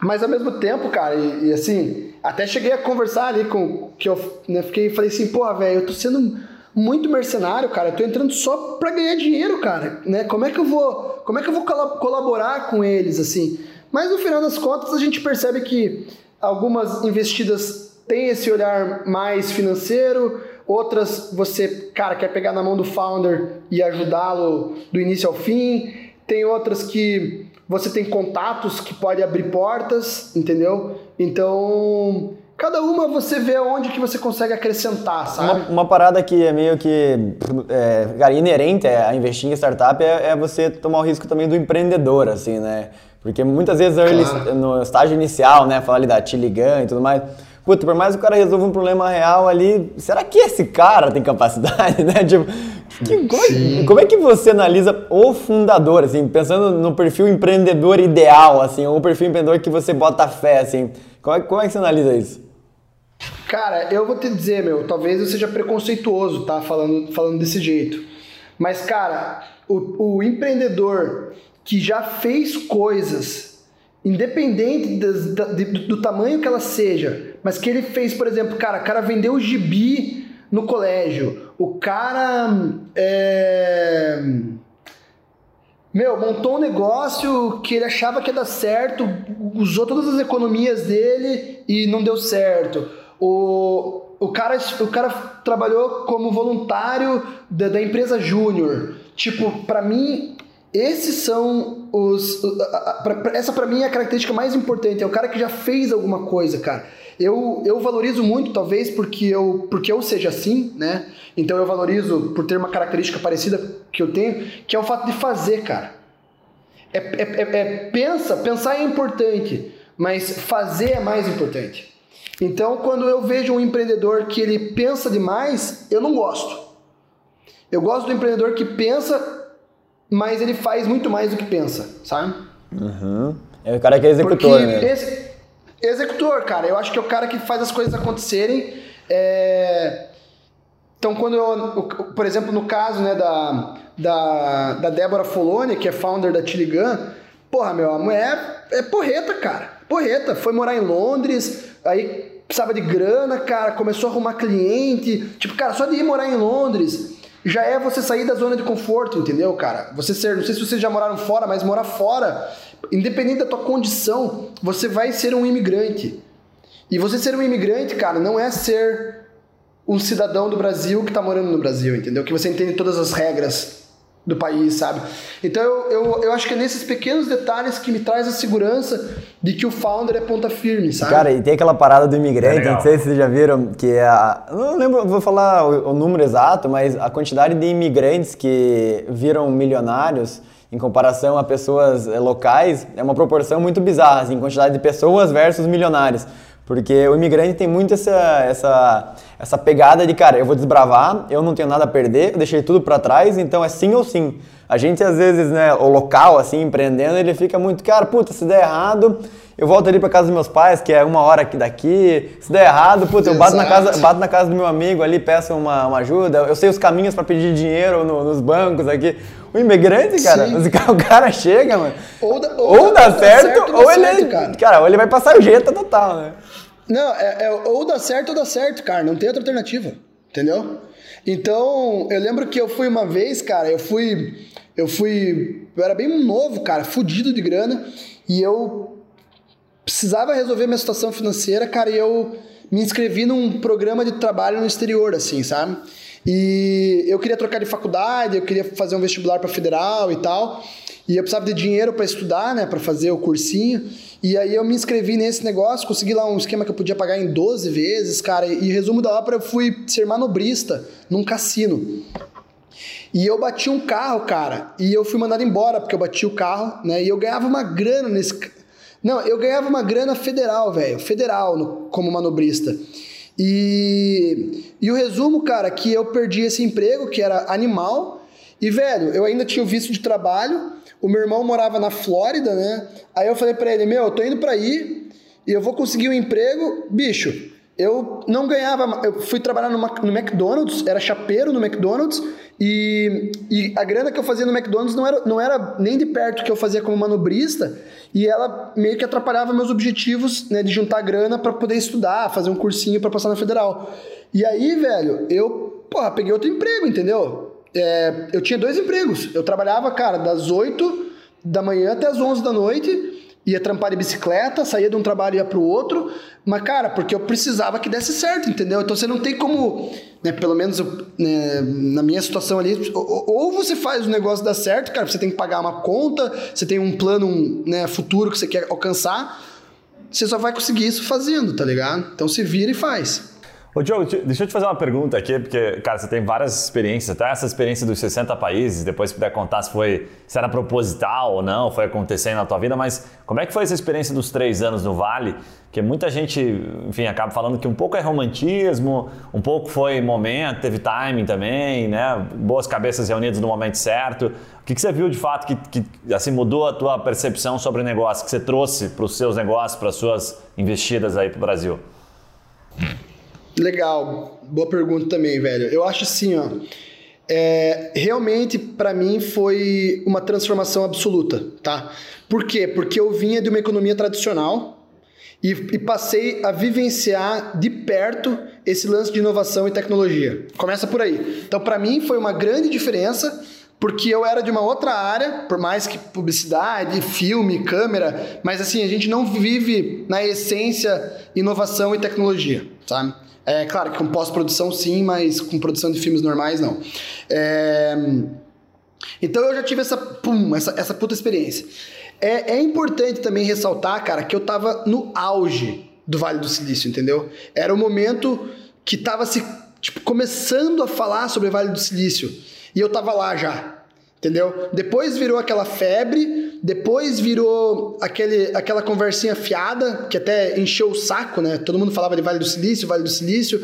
mas ao mesmo tempo, cara, e, e assim, até cheguei a conversar ali com que eu né, fiquei, falei assim, porra, velho, eu tô sendo muito mercenário, cara. Eu tô entrando só pra ganhar dinheiro, cara, né? Como é que eu vou, como é que eu vou colaborar com eles assim? Mas no final das contas a gente percebe que algumas investidas têm esse olhar mais financeiro, outras você, cara, quer pegar na mão do founder e ajudá-lo do início ao fim. Tem outras que você tem contatos que pode abrir portas, entendeu? Então, cada uma você vê onde que você consegue acrescentar, sabe? Uma, uma parada que é meio que é, cara, inerente a investir em startup é, é você tomar o risco também do empreendedor, assim, né? Porque muitas vezes early- Claro. no estágio inicial, né, fala ali da Tiligan e tudo mais, puta, por mais que o cara resolva um problema real ali, será que esse cara tem capacidade, né? Tipo, que- como, é, como é que você analisa o fundador, assim, pensando no perfil empreendedor ideal, assim, ou o perfil empreendedor que você bota fé, assim, como é, como é que você analisa isso? Cara, eu vou te dizer, meu, talvez eu seja preconceituoso, tá? Falando, falando desse jeito. Mas, cara, o, o empreendedor que já fez coisas, independente de, do tamanho que ela seja, mas que ele fez, por exemplo, cara, o cara vendeu gibi no colégio, o cara. É meu, montou um negócio que ele achava que ia dar certo, usou todas as economias dele e não deu certo. O, o, cara, o cara trabalhou como voluntário da, da empresa Júnior. Tipo, para mim, esses são os. Essa para mim é a característica mais importante. É o cara que já fez alguma coisa, cara. Eu, eu valorizo muito, talvez porque eu, porque eu seja assim, né? Então eu valorizo por ter uma característica parecida que eu tenho, que é o fato de fazer, cara. É, é, é, é pensa, pensar é importante, mas fazer é mais importante. Então, quando eu vejo um empreendedor que ele pensa demais, eu não gosto. Eu gosto do empreendedor que pensa, mas ele faz muito mais do que pensa, sabe? Uhum. É o cara que é executor, Porque né? Esse, executor, cara. Eu acho que é o cara que faz as coisas acontecerem. É... Então, quando eu, por exemplo, no caso né, da, da, da Débora Foloni, que é founder da Tiligan, porra, meu, a mulher é porreta, cara. Porreta. Foi morar em Londres, aí precisava de grana, cara, começou a arrumar cliente. Tipo, cara, só de ir morar em Londres já é você sair da zona de conforto, entendeu, cara? Você ser, não sei se vocês já moraram fora, mas morar fora, independente da tua condição, você vai ser um imigrante. E você ser um imigrante, cara, não é ser um cidadão do Brasil que está morando no Brasil, entendeu? Que você entende todas as regras do país, sabe? Então eu, eu, eu acho que é nesses pequenos detalhes que me traz a segurança de que o founder é ponta firme, sabe? Cara, e tem aquela parada do imigrante, é não sei se vocês já viram, que é a, não lembro, vou falar o, o número exato, mas a quantidade de imigrantes que viram milionários em comparação a pessoas eh, locais é uma proporção muito bizarra, assim, quantidade de pessoas versus milionários. Porque o imigrante tem muito essa, essa, essa pegada de, cara, eu vou desbravar, eu não tenho nada a perder, eu deixei tudo para trás, então é sim ou sim. A gente, às vezes, né, o local, assim, empreendendo, ele fica muito, cara, puta, se der errado, eu volto ali para casa dos meus pais, que é uma hora aqui daqui. Se der errado, puta, eu bato na, casa, bato na casa do meu amigo ali, peço uma, uma ajuda. Eu sei os caminhos para pedir dinheiro no, nos bancos aqui. O imigrante, cara, o cara chega, mano. Ou, da, ou, ou dá, dá, certo, certo ou ele. Certo, cara. cara, ou ele vai passar o jeito total, né? Não, é, é, ou dá certo ou dá certo, cara. Não tem outra alternativa. Entendeu? Então, eu lembro que eu fui uma vez, cara, eu fui. Eu fui. Eu era bem novo, cara, fudido de grana. E eu precisava resolver minha situação financeira, cara, e eu me inscrevi num programa de trabalho no exterior, assim, sabe? E eu queria trocar de faculdade, eu queria fazer um vestibular para federal e tal. E eu precisava de dinheiro para estudar, né, para fazer o cursinho. E aí eu me inscrevi nesse negócio, consegui lá um esquema que eu podia pagar em 12 vezes, cara. E resumo da ópera, eu fui ser manobrista num cassino. E eu bati um carro, cara, e eu fui mandado embora porque eu bati o carro, né? E eu ganhava uma grana nesse Não, eu ganhava uma grana federal, velho, federal no, como manobrista. E, e o resumo, cara, que eu perdi esse emprego, que era animal, e, velho, eu ainda tinha o visto de trabalho, o meu irmão morava na Flórida, né? Aí eu falei para ele, meu, eu tô indo para aí e eu vou conseguir um emprego, bicho. Eu não ganhava, eu fui trabalhar no, no McDonald's, era chapeiro no McDonald's, e, e, a grana que eu fazia no McDonald's não era, não era nem de perto que eu fazia como manobrista, e ela meio que atrapalhava meus objetivos né, de juntar grana para poder estudar, fazer um cursinho para passar na federal. E aí, velho, eu, porra, peguei outro emprego, entendeu? é, eu tinha dois empregos. Eu trabalhava, cara, das 8 da manhã até as 11 da noite, ia trampar de bicicleta, saía de um trabalho e ia pro outro, mas, cara, porque eu precisava que desse certo, entendeu? Então você não tem como, né, pelo menos né, na minha situação ali, ou, você faz o negócio dar certo, cara, você tem que pagar uma conta, você tem um plano um, né, futuro que você quer alcançar, você só vai conseguir isso fazendo, tá ligado? Então se vira e faz. Ô, Diogo, deixa eu te fazer uma pergunta aqui, porque, cara, você tem várias experiências, até essa experiência dos 60 países, depois se puder contar se foi, se era proposital ou não, foi acontecendo na tua vida, mas como é que foi essa experiência dos três anos no Vale? Porque muita gente, enfim, acaba falando que um pouco é romantismo, um pouco foi momento, teve timing também, né? Boas cabeças reunidas no momento certo. O que, que você viu de fato que, que assim, mudou a tua percepção sobre o negócio, que você trouxe para os seus negócios, para as suas investidas aí para o Brasil? Legal, boa pergunta também, velho. Eu acho assim, ó. É, realmente, para mim, foi uma transformação absoluta, tá? Por quê? Porque eu vinha de uma economia tradicional e, e passei a vivenciar de perto esse lance de inovação e tecnologia. Começa por aí. Então, para mim, foi uma grande diferença porque eu era de uma outra área, por mais que publicidade, filme, câmera, mas assim, a gente não vive na essência inovação e tecnologia, sabe? É claro que com pós-produção sim, mas com produção de filmes normais não. É... Então eu já tive essa, pum, essa, essa puta experiência. É, é importante também ressaltar, cara, que eu tava no auge do Vale do Silício, entendeu? Era o momento que tava se tipo, começando a falar sobre Vale do Silício. E eu tava lá já, entendeu? Depois virou aquela febre, depois virou aquele, aquela conversinha fiada, que até encheu o saco, né? Todo mundo falava de Vale do Silício, Vale do Silício.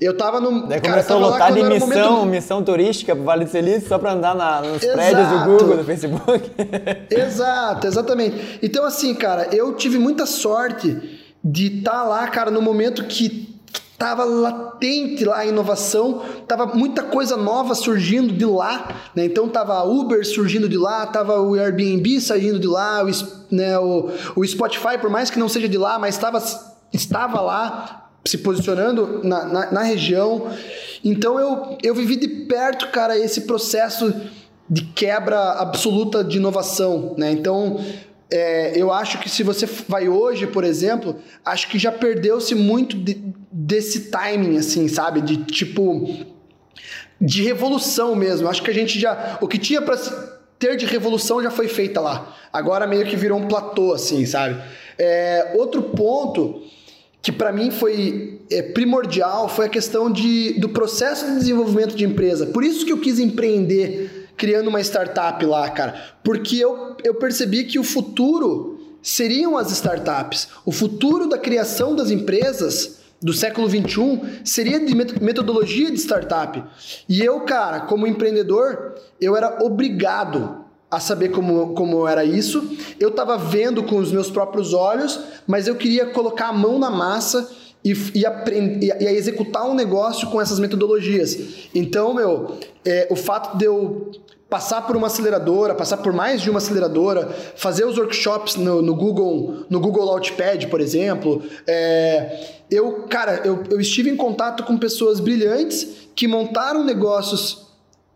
Eu tava no. Daí cara, começou a lotar de missão, momento... missão turística pro Vale do Silício só pra andar na, nos Exato. prédios do Google, do Facebook. Exato, exatamente. Então, assim, cara, eu tive muita sorte de estar tá lá, cara, no momento que Tava latente lá a inovação, tava muita coisa nova surgindo de lá, né? Então tava a Uber surgindo de lá, tava o Airbnb saindo de lá, o, né, o, o Spotify, por mais que não seja de lá, mas tava, estava lá se posicionando na, na, na região. Então eu, eu vivi de perto, cara, esse processo de quebra absoluta de inovação, né? Então é, eu acho que se você vai hoje, por exemplo, acho que já perdeu-se muito de, desse timing, assim, sabe? De tipo. De revolução mesmo. Acho que a gente já. O que tinha para ter de revolução já foi feita lá. Agora meio que virou um platô, assim, sabe? É, outro ponto que para mim foi é, primordial foi a questão de, do processo de desenvolvimento de empresa. Por isso que eu quis empreender criando uma startup lá, cara. Porque eu, eu percebi que o futuro seriam as startups. O futuro da criação das empresas do século 21 seria de metodologia de startup. E eu, cara, como empreendedor, eu era obrigado a saber como, como era isso. Eu estava vendo com os meus próprios olhos, mas eu queria colocar a mão na massa e, e, e, e executar um negócio com essas metodologias. Então, meu, é, o fato de eu passar por uma aceleradora, passar por mais de uma aceleradora, fazer os workshops no, no Google, no Google Launchpad, por exemplo, é, eu, cara, eu, eu estive em contato com pessoas brilhantes que montaram negócios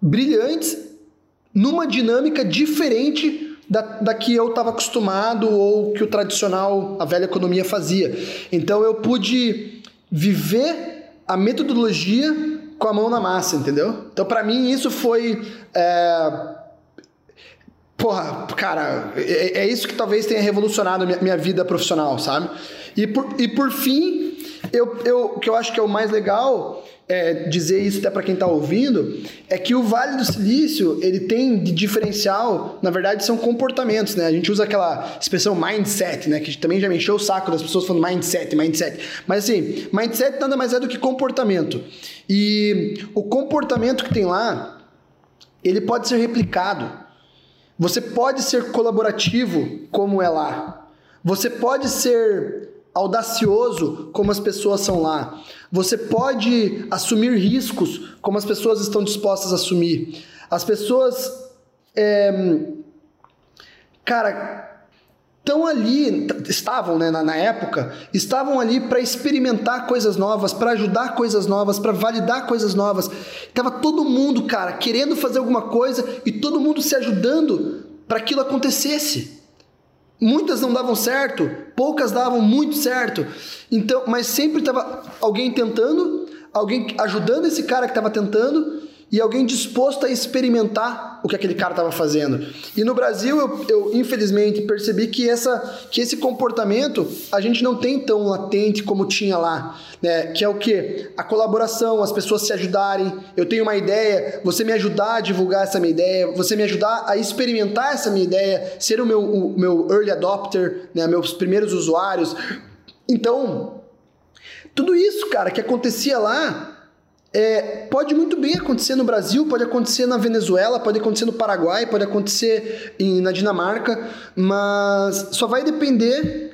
brilhantes numa dinâmica diferente da, da que eu estava acostumado ou que o tradicional, a velha economia fazia. Então eu pude viver a metodologia com a mão na massa, entendeu? Então para mim isso foi. É... Porra, cara, é, é, isso que talvez tenha revolucionado minha, minha vida profissional, sabe? E por, e por fim, eu, eu, o que eu acho que é o mais legal é, dizer isso até para quem está ouvindo, é que o Vale do Silício ele tem de diferencial, na verdade, são comportamentos, né? A gente usa aquela expressão mindset, né? Que também já me encheu o saco das pessoas falando mindset, mindset. Mas assim, mindset nada mais é do que comportamento. E o comportamento que tem lá, ele pode ser replicado. Você pode ser colaborativo como é lá. Você pode ser audacioso como as pessoas são lá. Você pode assumir riscos como as pessoas estão dispostas a assumir. As pessoas, é, cara, estão ali, estavam né, na, na época, estavam ali para experimentar coisas novas, para ajudar coisas novas, para validar coisas novas. Tava todo mundo, cara, querendo fazer alguma coisa e todo mundo se ajudando para aquilo acontecesse. Muitas não davam certo, poucas davam muito certo. Então, mas sempre estava alguém tentando, alguém ajudando esse cara que estava tentando e alguém disposto a experimentar o que aquele cara estava fazendo. E no Brasil, eu, eu, infelizmente percebi que, essa, que esse comportamento a gente não tem tão latente como tinha lá. Né? Que é o que? A colaboração, as pessoas se ajudarem. Eu tenho uma ideia, você me ajudar a divulgar essa minha ideia, você me ajudar a experimentar essa minha ideia, ser o meu, o meu early adopter, né? meus primeiros usuários. Então, tudo isso, cara, que acontecia lá é, pode muito bem acontecer no Brasil, pode acontecer na Venezuela, pode acontecer no Paraguai, pode acontecer em, na Dinamarca, mas só vai depender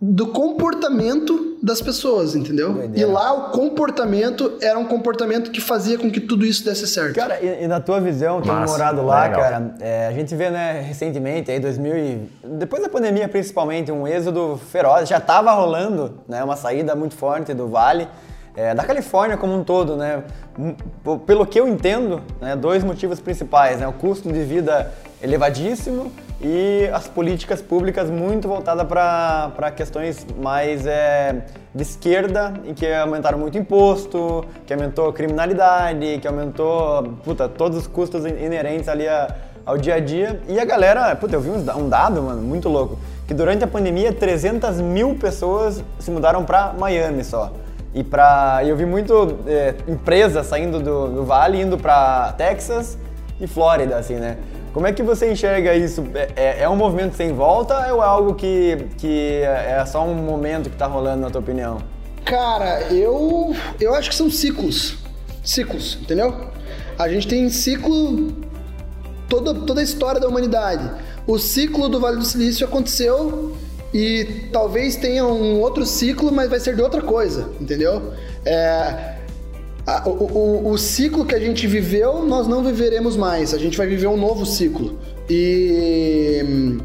do comportamento das pessoas, entendeu? Doideira. E lá o comportamento era um comportamento que fazia com que tudo isso desse certo. Cara, e, e na tua visão, tendo morado lá, legal. cara, é, a gente vê, né, recentemente, aí 2000 e, depois da pandemia principalmente, um êxodo feroz, já tava rolando, né, uma saída muito forte do Vale, é, da Califórnia como um todo, né, pelo que eu entendo, né, dois motivos principais, né, o custo de vida elevadíssimo e as políticas públicas muito voltadas para questões mais é, de esquerda, em que aumentaram muito imposto, que aumentou a criminalidade, que aumentou puta, todos os custos in- inerentes ali a- ao dia a dia. E a galera, puta, eu vi um dado, mano, muito louco, que durante a pandemia 300 mil pessoas se mudaram para Miami só. E pra, eu vi muito é, empresas saindo do, do Vale, indo para Texas e Flórida, assim, né? Como é que você enxerga isso? É, é- é um movimento sem volta ou é algo que, que é só um momento que tá rolando, na tua opinião? Cara, eu eu acho que são ciclos. Ciclos, entendeu? A gente tem ciclo toda, toda a história da humanidade. O ciclo do Vale do Silício aconteceu e talvez tenha um outro ciclo, mas vai ser de outra coisa, entendeu? É, a- o, o- o ciclo que a gente viveu, nós não viveremos mais. A gente vai viver um novo ciclo. E.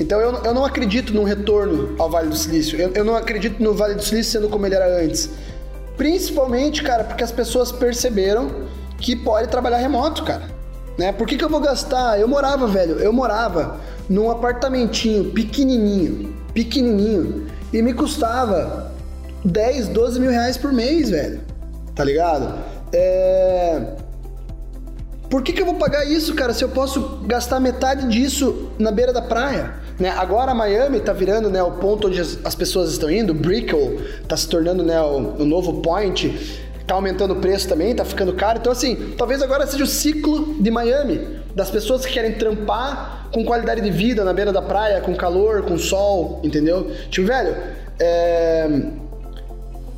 Então eu, eu não acredito num retorno ao Vale do Silício. Eu, eu não acredito no Vale do Silício sendo como ele era antes. Principalmente, cara, porque as pessoas perceberam que pode trabalhar remoto, cara. Né? Por que, que eu vou gastar? Eu morava, velho, eu morava num apartamentinho pequenininho, pequenininho, e me custava 10, 12 mil reais por mês, velho. Tá ligado? É... Por que, que eu vou pagar isso, cara, se eu posso gastar metade disso na beira da praia? Né? Agora Miami tá virando né, o ponto onde as, as pessoas estão indo, Brickell tá se tornando né, o, o novo point, tá aumentando o preço também, tá ficando caro. Então, assim, talvez agora seja o ciclo de Miami, das pessoas que querem trampar com qualidade de vida na beira da praia, com calor, com sol, entendeu? Tipo, velho, é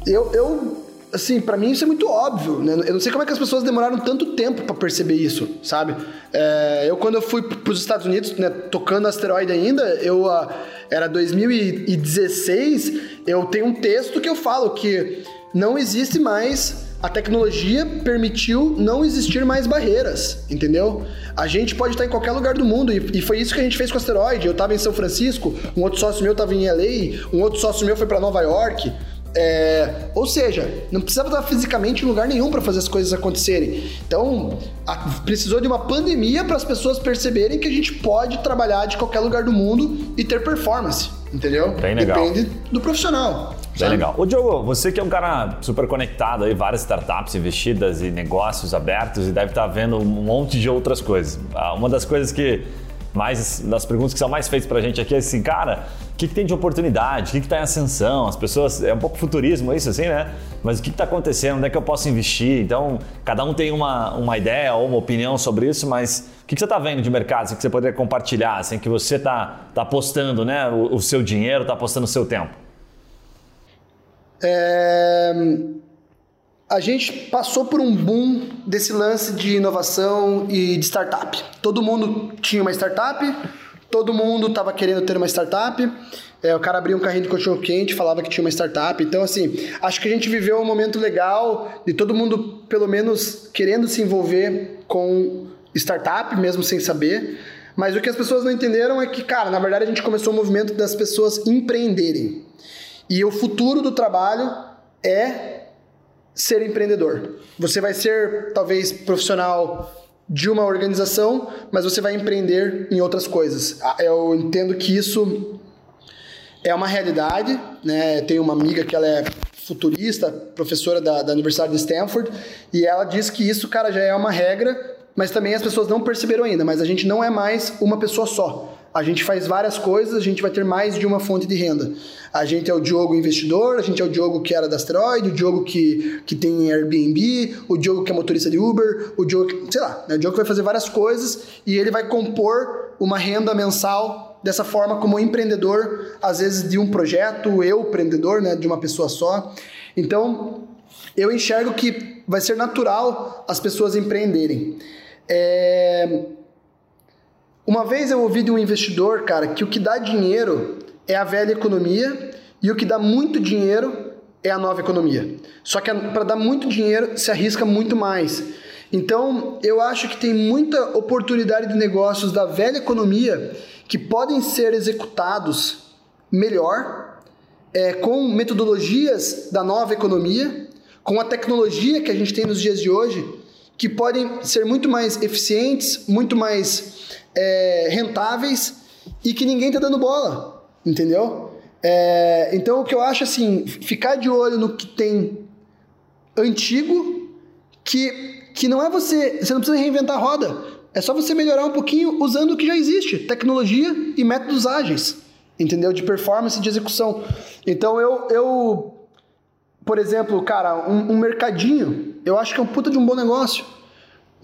eu, eu assim, pra mim isso é muito óbvio, né? Eu não sei como é que as pessoas demoraram tanto tempo pra perceber isso, sabe? É, eu, quando eu fui pros Estados Unidos, né, tocando asteroide ainda, eu, ah, era 2016, eu tenho um texto que eu falo que não existe mais a tecnologia permitiu não existir mais barreiras, entendeu? A gente pode estar em qualquer lugar do mundo e, e foi isso que a gente fez com o asteroide. Eu estava em São Francisco, um outro sócio meu estava em LA, um outro sócio meu foi para Nova York. É, ou seja, não precisava estar fisicamente em lugar nenhum para fazer as coisas acontecerem. Então, a- precisou de uma pandemia para as pessoas perceberem que a gente pode trabalhar de qualquer lugar do mundo e ter performance, entendeu? Bem legal. Depende do profissional. Bem legal. Ô Diogo, você que é um cara super conectado aí, várias startups investidas e negócios abertos e deve estar vendo um monte de outras coisas. Ah, Uma das coisas que mais, das perguntas que são mais feitas pra gente aqui é assim, cara, o que, que tem de oportunidade? O que, que tá em ascensão? As pessoas, é um pouco futurismo isso assim, né? Mas o que, que tá acontecendo? Onde é que eu posso investir? Então, cada um tem uma, uma ideia ou uma opinião sobre isso, mas o que, que você tá vendo de mercado assim, que você poderia compartilhar, assim, que você tá, tá apostando, né? O, o seu dinheiro, tá apostando o seu tempo. É, A gente passou por um boom desse lance de inovação e de startup. Todo mundo tinha uma startup, todo mundo estava querendo ter uma startup. É, o cara abria um carrinho de cachorro quente, falava que tinha uma startup. Então, assim, acho que a gente viveu um momento legal de todo mundo, pelo menos, querendo se envolver com startup, mesmo sem saber. Mas o que as pessoas não entenderam é que, cara, na verdade a gente começou o movimento das pessoas empreenderem. E o futuro do trabalho é ser empreendedor. Você vai ser, talvez, profissional de uma organização, mas você vai empreender em outras coisas. Ah, Eu entendo que isso é uma realidade, né? Tem uma amiga que ela é futurista, professora da, da Universidade de Stanford, e ela diz que isso, cara, já é uma regra, mas também as pessoas não perceberam ainda, mas a gente não é mais uma pessoa só. A gente faz várias coisas, a gente vai ter mais de uma fonte de renda. A gente é o Diogo investidor, a gente é o Diogo que era da Asteroid, o Diogo que, que tem Airbnb, o Diogo que é motorista de Uber, o Diogo que, sei lá, né? o Diogo vai fazer várias coisas e ele vai compor uma renda mensal dessa forma como empreendedor, às vezes de um projeto, eu empreendedor, né, de uma pessoa só. Então, eu enxergo que vai ser natural as pessoas empreenderem. É... Uma vez eu ouvi de um investidor, cara, que o que dá dinheiro é a velha economia e o que dá muito dinheiro é a nova economia. Só que para dar muito dinheiro se arrisca muito mais. Então, eu acho que tem muita oportunidade de negócios da velha economia que podem ser executados melhor, é, com metodologias da nova economia, com a tecnologia que a gente tem nos dias de hoje, que podem ser muito mais eficientes, muito mais é, rentáveis e que ninguém está dando bola, entendeu? É, então, o que eu acho assim, ficar de olho no que tem antigo, que, que não é você, você não precisa reinventar a roda, é só você melhorar um pouquinho usando o que já existe, tecnologia e métodos ágeis, entendeu? De performance e de execução. Então, eu, eu por exemplo, cara, um, um mercadinho, eu acho que é um puta de um bom negócio.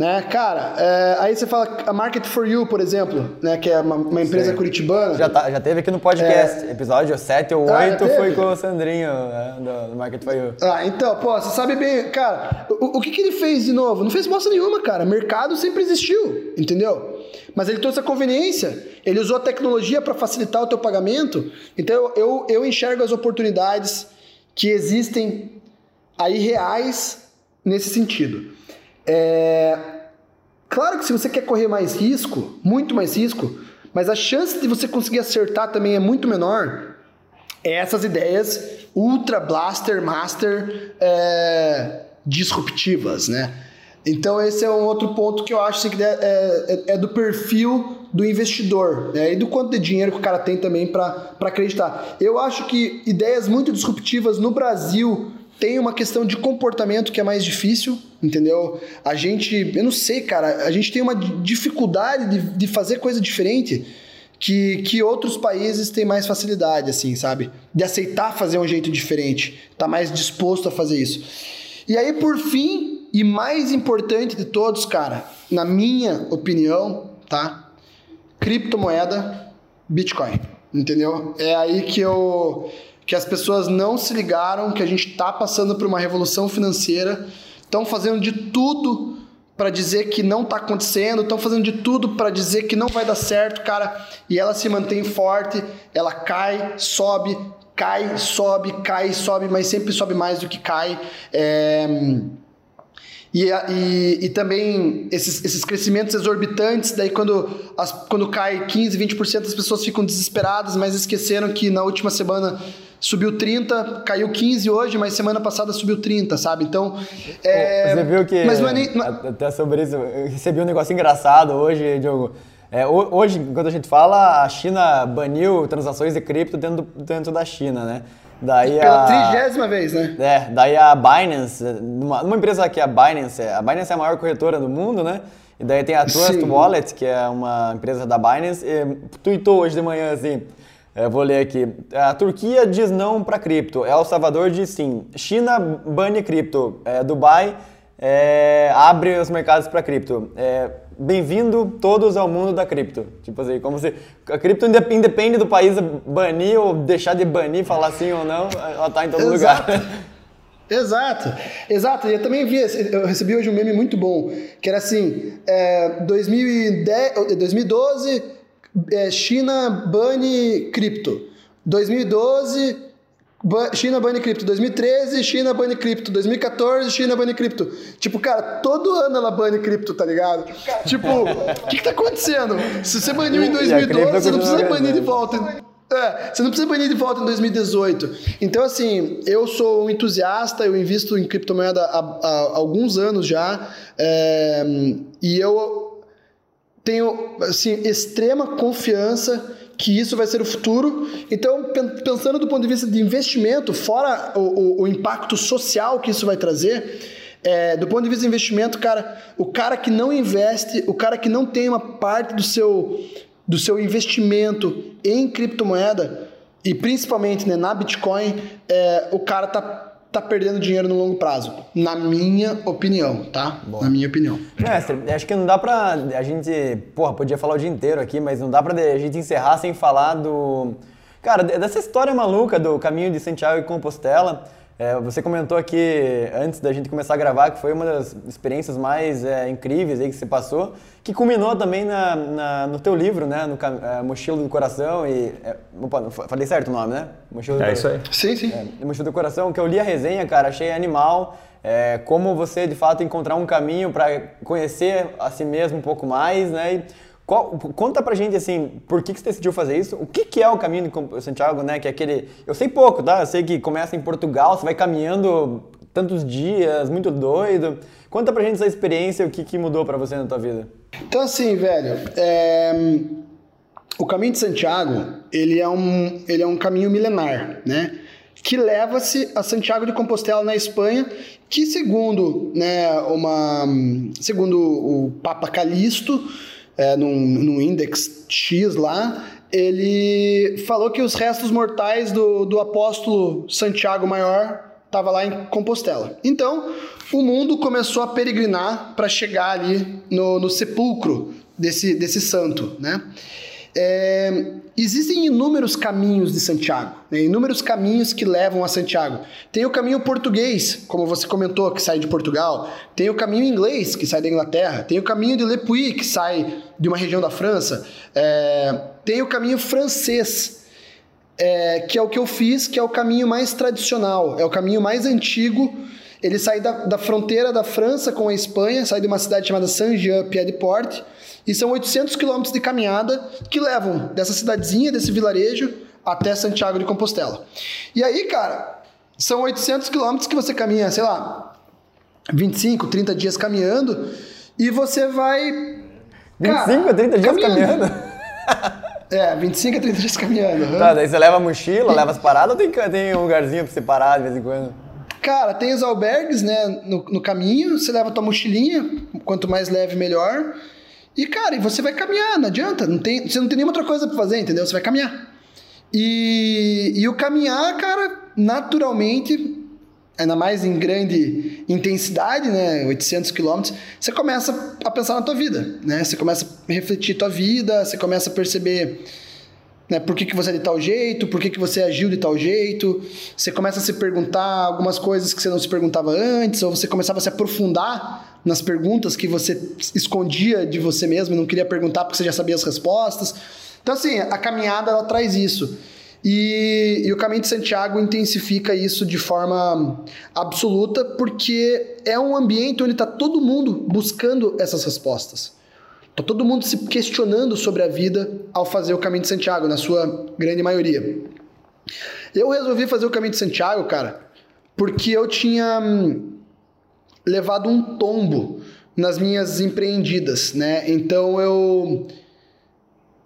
Né, cara, é, aí você fala a Market for You, por exemplo, né, que é uma, uma empresa Sim. curitibana. Já, tá, já teve aqui no podcast, é... episódio 7 ou 8 ah, foi com o Sandrinho né, do Market for You. Ah, então, pô, você sabe bem, cara, o, o que, que ele fez de novo? Não fez bosta nenhuma, cara. Mercado sempre existiu, entendeu? Mas ele trouxe a conveniência, ele usou a tecnologia para facilitar o teu pagamento. Então eu, eu, eu enxergo as oportunidades que existem aí reais nesse sentido. É... Claro que se você quer correr mais risco, muito mais risco, mas a chance de você conseguir acertar também é muito menor. É essas ideias ultra blaster master é, disruptivas, né? Então esse é um outro ponto que eu acho que é, é, é, do perfil do investidor né? e do quanto de dinheiro que o cara tem também para acreditar. Eu acho que ideias muito disruptivas no Brasil tem uma questão de comportamento que é mais difícil, entendeu? A gente, eu não sei, cara, a gente tem uma dificuldade de, de fazer coisa diferente que, que outros países têm mais facilidade, assim, sabe? De aceitar fazer um jeito diferente, tá mais disposto a fazer isso. E aí, por fim, e mais importante de todos, cara, na minha opinião, tá? Criptomoeda, Bitcoin, entendeu? É aí que eu que as pessoas não se ligaram que a gente está passando por uma revolução financeira, estão fazendo de tudo para dizer que não está acontecendo, estão fazendo de tudo para dizer que não vai dar certo, cara, e ela se mantém forte, ela cai, sobe, cai, sobe, cai, sobe, mas sempre sobe mais do que cai. É... E, e, e, também esses, esses crescimentos exorbitantes, daí quando, as, quando cai 15, 20%, as pessoas ficam desesperadas, mas esqueceram que na última semana subiu 30, caiu 15 hoje, mas semana passada subiu 30, sabe? Então. É... Você viu que. Mas não é nem... Até sobre isso, eu recebi um negócio engraçado hoje, Diogo. É, hoje, quando a gente fala, a China baniu transações de cripto dentro, dentro da China, né? Daí Pela trigésima vez, né? É, daí a Binance, numa, numa empresa que é a Binance, a Binance é a maior corretora do mundo, né? E daí tem a Trust Sim. Wallet, que é uma empresa da Binance, e tweetou hoje de manhã assim, eu vou ler aqui. A Turquia diz não para cripto. El Salvador diz sim. China bane cripto. É, Dubai é, abre os mercados para cripto. É, Bem-vindo todos ao mundo da cripto. Tipo assim, como se a cripto independe do país banir ou deixar de banir, falar sim ou não, ela está em todo Exato. lugar. Exato, exato. Eu também vi, eu recebi hoje um meme muito bom, que era assim, é, 2010, 2012 é, China bane cripto. 2012, China bane cripto. 2013, China bane cripto. 2014, China bane cripto. Tipo, cara, todo ano ela bane cripto, tá ligado? Tipo, o que, que tá acontecendo? Se você baniu em 2012, você não precisa banir de volta. É, você não precisa banir de volta em 2018. Então, assim, eu sou um entusiasta, eu invisto em criptomoeda há, há alguns anos já. É, e eu tenho assim, extrema confiança que isso vai ser o futuro. Então, pensando do ponto de vista de investimento, fora o, o, o impacto social que isso vai trazer, é, do ponto de vista de investimento, cara, o cara que não investe, o cara que não tem uma parte do seu, do seu investimento em criptomoeda, e principalmente né, na Bitcoin, é, o cara tá tá perdendo dinheiro no longo prazo. Na minha opinião, tá? Na minha opinião. Mestre, acho que não dá pra. A gente. Porra, podia falar o dia inteiro aqui, mas não dá pra a gente encerrar sem falar do. Cara, dessa história maluca do caminho de Santiago e Compostela. É, você comentou aqui, antes da gente começar a gravar, que foi uma das experiências mais é, incríveis aí que você passou, que culminou também na, na no teu livro, né? No é, Mochila do Coração e... É, opa, falei certo o nome, né? Mochila do é isso aí. Sim, sim. É, Mochila do Coração, que eu li a resenha, cara, achei animal. É, como você, de fato, encontrar um caminho para conhecer a si mesmo um pouco mais, né? E, qual, conta pra gente, assim, por que, que você decidiu fazer isso? O que, que é o caminho de Santiago, né? Que é aquele... Eu sei pouco, tá? Eu sei que começa em Portugal, você vai caminhando tantos dias, muito doido. Conta pra gente essa experiência, o que, que mudou para você na tua vida. Então, assim, velho, é... o caminho de Santiago, ele é um, ele é um caminho milenar, né? Que leva-se a Santiago de Compostela, na Espanha, que segundo, né, uma, segundo o Papa Calixto, é, num, num index X lá, ele falou que os restos mortais do, do apóstolo Santiago Maior estava lá em Compostela. Então, o mundo começou a peregrinar para chegar ali no, no sepulcro desse, desse santo, né? É, existem inúmeros caminhos de Santiago, né? inúmeros caminhos que levam a Santiago. Tem o caminho português, como você comentou, que sai de Portugal. Tem o caminho inglês, que sai da Inglaterra. Tem o caminho de Le Puy, que sai de uma região da França. É, tem o caminho francês, é, que é o que eu fiz, que é o caminho mais tradicional, é o caminho mais antigo. Ele sai da, da fronteira da França com a Espanha, sai de uma cidade chamada Saint-Jean-Pied-de-Port e são 800 quilômetros de caminhada que levam dessa cidadezinha, desse vilarejo, até Santiago de Compostela. E aí, cara, são 800 quilômetros que você caminha, sei lá, 25, 30 dias caminhando, e você vai. 25 a 30 dias caminhando? caminhando. É, 25 a 30 dias caminhando. Uhum. Tá, daí você leva a mochila, leva as paradas ou tem, tem um lugarzinho pra você parar de vez em quando? Cara, tem os albergues, né, no, no caminho, você leva a tua mochilinha, quanto mais leve, melhor. E, cara, você vai caminhar, não adianta. Não tem, você não tem nenhuma outra coisa pra fazer, entendeu? Você vai caminhar. E, e o caminhar, cara, naturalmente, ainda mais em grande intensidade, né, 800 quilômetros, você começa a pensar na tua vida, né? Você começa a refletir tua vida, você começa a perceber né, por que, que você é de tal jeito, por que, que você agiu de tal jeito, você começa a se perguntar algumas coisas que você não se perguntava antes, ou você começava a se aprofundar nas perguntas que você escondia de você mesmo não queria perguntar porque você já sabia as respostas. Então, assim, a caminhada ela traz isso. E, e, o caminho de Santiago intensifica isso de forma absoluta, porque é um ambiente onde está todo mundo buscando essas respostas. Está todo mundo se questionando sobre a vida ao fazer o caminho de Santiago, na sua grande maioria. Eu resolvi fazer o caminho de Santiago, cara, porque eu tinha hum, levado um tombo nas minhas empreendidas, né? Então eu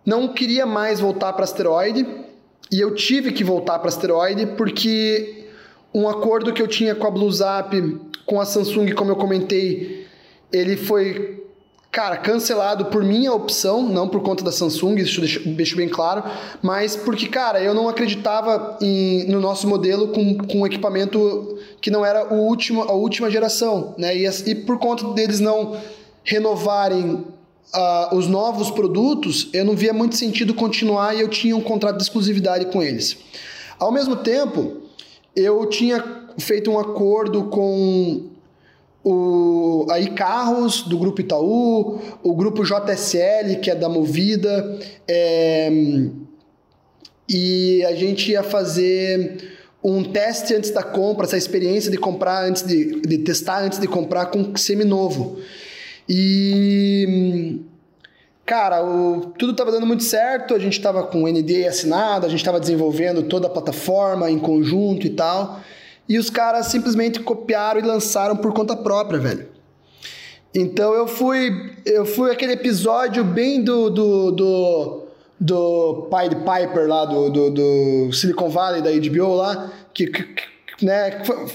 não queria mais voltar para asteroide e eu tive que voltar para asteroide porque um acordo que eu tinha com a BlueZap, com a Samsung, como eu comentei, ele foi cara, cancelado por minha opção, não por conta da Samsung, isso deixo, deixo bem claro, mas porque, cara, eu não acreditava em, no nosso modelo com, com um equipamento que não era o último, a última geração, né? E, e por conta deles não renovarem uh, os novos produtos, eu não via muito sentido continuar e eu tinha um contrato de exclusividade com eles. Ao mesmo tempo, eu tinha feito um acordo com o, aí Carros, do Grupo Itaú, o Grupo JSL, que é da Movida, é, e a gente ia fazer um teste antes da compra, essa experiência de comprar antes de, de testar antes de comprar com seminovo. E cara, o, tudo estava dando muito certo, a gente estava com o NDA assinado, a gente estava desenvolvendo toda a plataforma em conjunto e tal. E os caras simplesmente copiaram e lançaram por conta própria, velho. Então eu fui. Eu fui aquele episódio bem do. do, do, do Pied Piper lá, do, do, do, Silicon Valley, da HBO lá, que, que né, foi,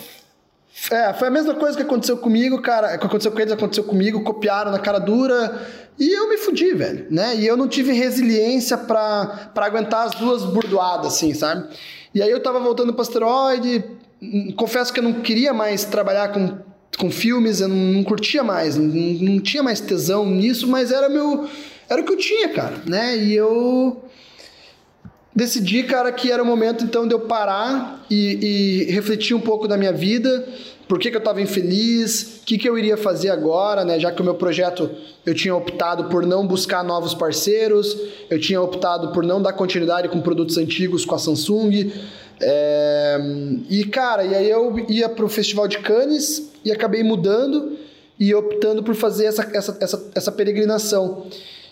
é, foi a mesma coisa que aconteceu comigo, cara. Que aconteceu com eles, aconteceu comigo, copiaram na cara dura. E eu me fudi, velho, né? E eu não tive resiliência para aguentar as duas burdoadas, assim, sabe? E aí eu tava voltando pro asteroide, confesso que eu não queria mais trabalhar com, com filmes, eu não, não curtia mais, não, não, tinha mais tesão nisso, mas era meu era o que eu tinha, cara, né? E eu decidi, cara, que era o momento então de eu parar e, e refletir um pouco da minha vida, por que, que eu estava infeliz, o que, que eu iria fazer agora, né? Já que o meu projeto eu tinha optado por não buscar novos parceiros, eu tinha optado por não dar continuidade com produtos antigos com a Samsung. É... E, cara, e aí eu ia para o Festival de Cannes e acabei mudando e optando por fazer essa, essa, essa, essa peregrinação.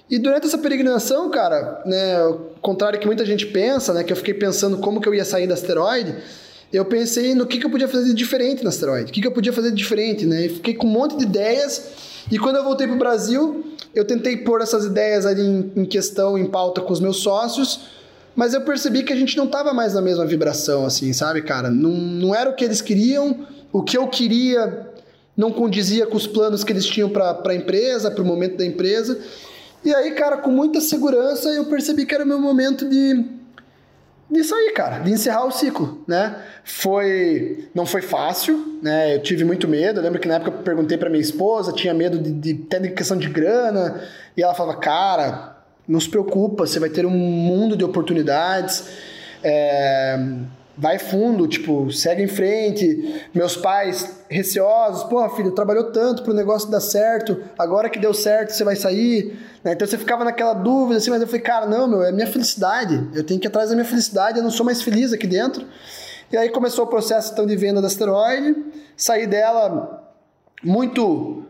E durante essa peregrinação, cara, né, ao contrário que muita gente pensa, né, que eu fiquei pensando como que eu ia sair da asteroide, eu pensei no que, que eu podia fazer de diferente na asteroide, o que, que eu podia fazer de diferente, né, e fiquei com um monte de ideias, e quando eu voltei para o Brasil, eu tentei pôr essas ideias ali em, em questão, em pauta com os meus sócios, mas eu percebi que a gente não estava mais na mesma vibração, assim, sabe, cara? Não, não era o que eles queriam, o que eu queria não condizia com os planos que eles tinham para a empresa, para o momento da empresa. E aí, cara, com muita segurança, eu percebi que era o meu momento de, de sair, cara, de encerrar o ciclo, né? Foi, não foi fácil, né? Eu tive muito medo. Eu lembro que na época eu perguntei para minha esposa, tinha medo de, de de questão de grana, e ela falava, cara, não se preocupa, você vai ter um mundo de oportunidades. É, vai fundo, tipo, segue em frente. Meus pais receosos, pô, filho, trabalhou tanto pro negócio dar certo, agora que deu certo, você vai sair. Né? Então você ficava naquela dúvida, assim, mas eu falei, cara, não, meu, é minha felicidade. Eu tenho que ir atrás da minha felicidade, eu não sou mais feliz aqui dentro. E aí começou o processo então de venda da asteroide, saí dela muito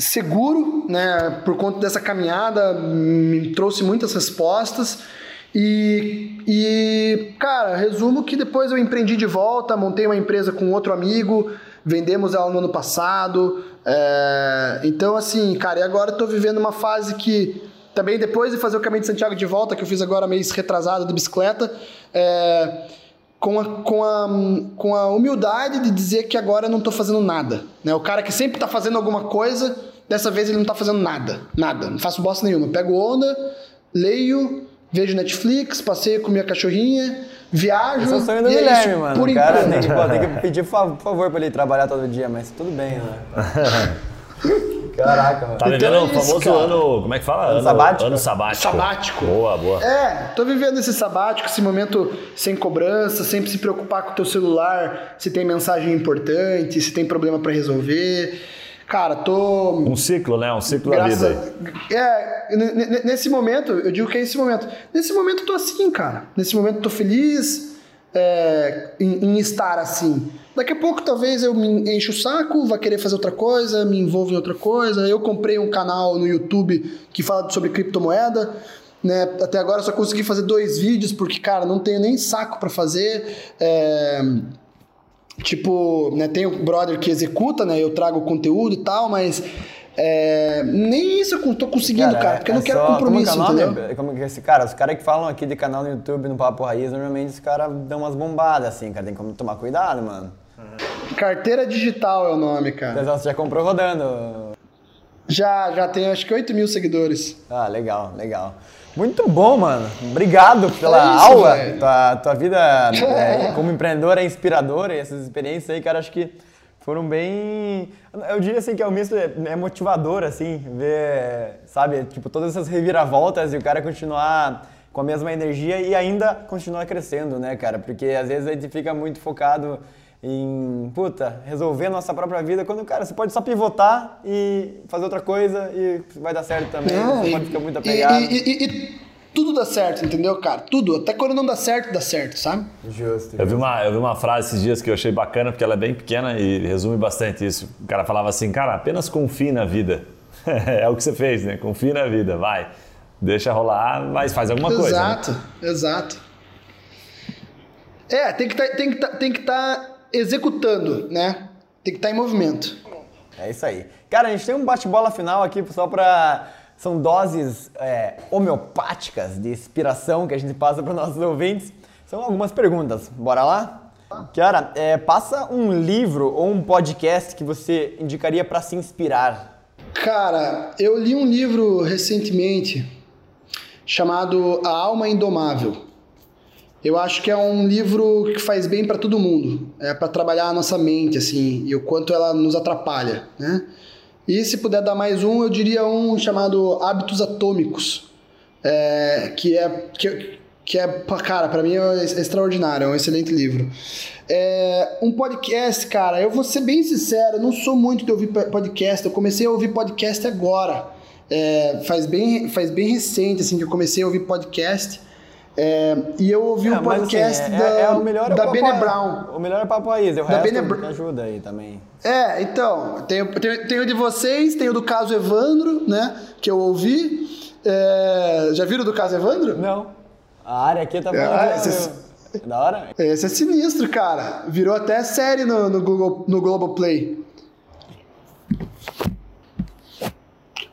seguro, né, por conta dessa caminhada, me trouxe muitas respostas. E, e, cara, resumo que depois eu empreendi de volta, montei uma empresa com outro amigo, vendemos ela no ano passado. É, então, assim, cara, e agora estou vivendo uma fase que também depois de fazer o caminho de Santiago de volta, que eu fiz agora mês retrasado de bicicleta, é, com, a, com, a, com a humildade de dizer que agora eu não estou fazendo nada. Né? O cara que sempre está fazendo alguma coisa, dessa vez ele não está fazendo nada. Nada. Não faço bosta nenhuma. Pego onda, leio vejo Netflix, passeio com minha cachorrinha, viajo. Esse é o sonho do é Guilherme, mano. Por cara tem que, pô, tem que pedir por favor pra ele trabalhar todo dia, mas tudo bem, né? Caraca, mano. Tá vivendo então, é o famoso cara. ano. Como é que fala? Ano, ano sabático. Ano sabático. Sabático. Boa, boa. É, tô vivendo esse sabático, esse momento sem cobrança, sempre se preocupar com o teu celular, se tem mensagem importante, se tem problema para resolver. Cara, tô. Um ciclo, né? Um ciclo da vida. É, nesse momento, eu digo que é esse momento. Nesse momento eu tô assim, cara. Nesse momento eu tô feliz é, em, em, estar assim. Daqui a pouco talvez eu me enche o saco, vá querer fazer outra coisa, me envolvo em outra coisa. Eu comprei um canal no YouTube que fala sobre criptomoeda. Né? Até agora eu só consegui fazer dois vídeos porque, cara, não tenho nem saco para fazer. É Tipo, né, tem o brother que executa, né? Eu trago o conteúdo e tal, mas é, nem isso eu tô conseguindo, cara, cara porque é eu não é quero só, compromisso, como é entendeu? Como que esse cara, os caras que falam aqui de canal no YouTube, no Papo Raiz, normalmente os caras dão umas bombadas, assim, cara, tem que tomar cuidado, mano. Carteira digital é o nome, cara. Você já comprou rodando? Já, já tenho acho que 8 mil seguidores. Ah, legal, legal. Muito bom, mano. Obrigado pela é isso, aula. Tua, tua vida é, como empreendedora é inspiradora e essas experiências aí, cara, acho que foram bem. Eu diria assim que é um misto, é motivador, assim, ver, sabe, tipo, todas essas reviravoltas e o cara continuar com a mesma energia e ainda continuar crescendo, né, cara? Porque às vezes a gente fica muito focado em, puta, resolver a nossa própria vida, quando, cara, você pode só pivotar e fazer outra coisa e vai dar certo também, não, você e, pode ficar muito apegado. E, e, e, tudo dá certo, entendeu, cara? Tudo. Até quando não dá certo, dá certo, sabe? Justo. Eu vi, uma, eu vi uma frase esses dias que eu achei bacana, porque ela é bem pequena e resume bastante isso. O cara falava assim, cara, apenas confie na vida. é o que você fez, né? Confie na vida, vai. Deixa rolar, mas faz alguma exato, coisa. Exato, né? exato. É, tem que tá, estar tá, tá executando, né? Tem que estar tá em movimento. É isso aí. Cara, a gente tem um bate-bola final aqui só para são doses é, homeopáticas de inspiração que a gente passa para nossos ouvintes. São algumas perguntas. Bora lá? Cara, é, passa um livro ou um podcast que você indicaria para se inspirar. Cara, eu li um livro recentemente chamado A Alma Indomável eu acho que é um livro que faz bem para todo mundo. É para trabalhar a nossa mente, assim, e o quanto ela nos atrapalha, né? E se puder dar mais um, eu diria um chamado Hábitos Atômicos, é, que é que, que é, cara, pra mim é extraordinário, é um excelente livro. É, um podcast, cara, eu vou ser bem sincero, eu não sou muito de ouvir podcast, eu comecei a ouvir podcast agora. É, faz, bem, faz bem recente, assim, que eu comecei a ouvir podcast. É, e eu ouvi É, um mas, podcast assim, da, é, é o melhor é o da papo- Bene Brown. O melhor é papo raiz, o Da resto Bene me ajuda aí também. É, então, tem, tem, tem o de vocês, tem o do caso Evandro, né? Que eu ouvi. É, já viram do caso Evandro? Não. A área aqui tá É, falando. ah, esses- Da hora? Esse é sinistro, cara. Virou até série no, no Google no Globoplay.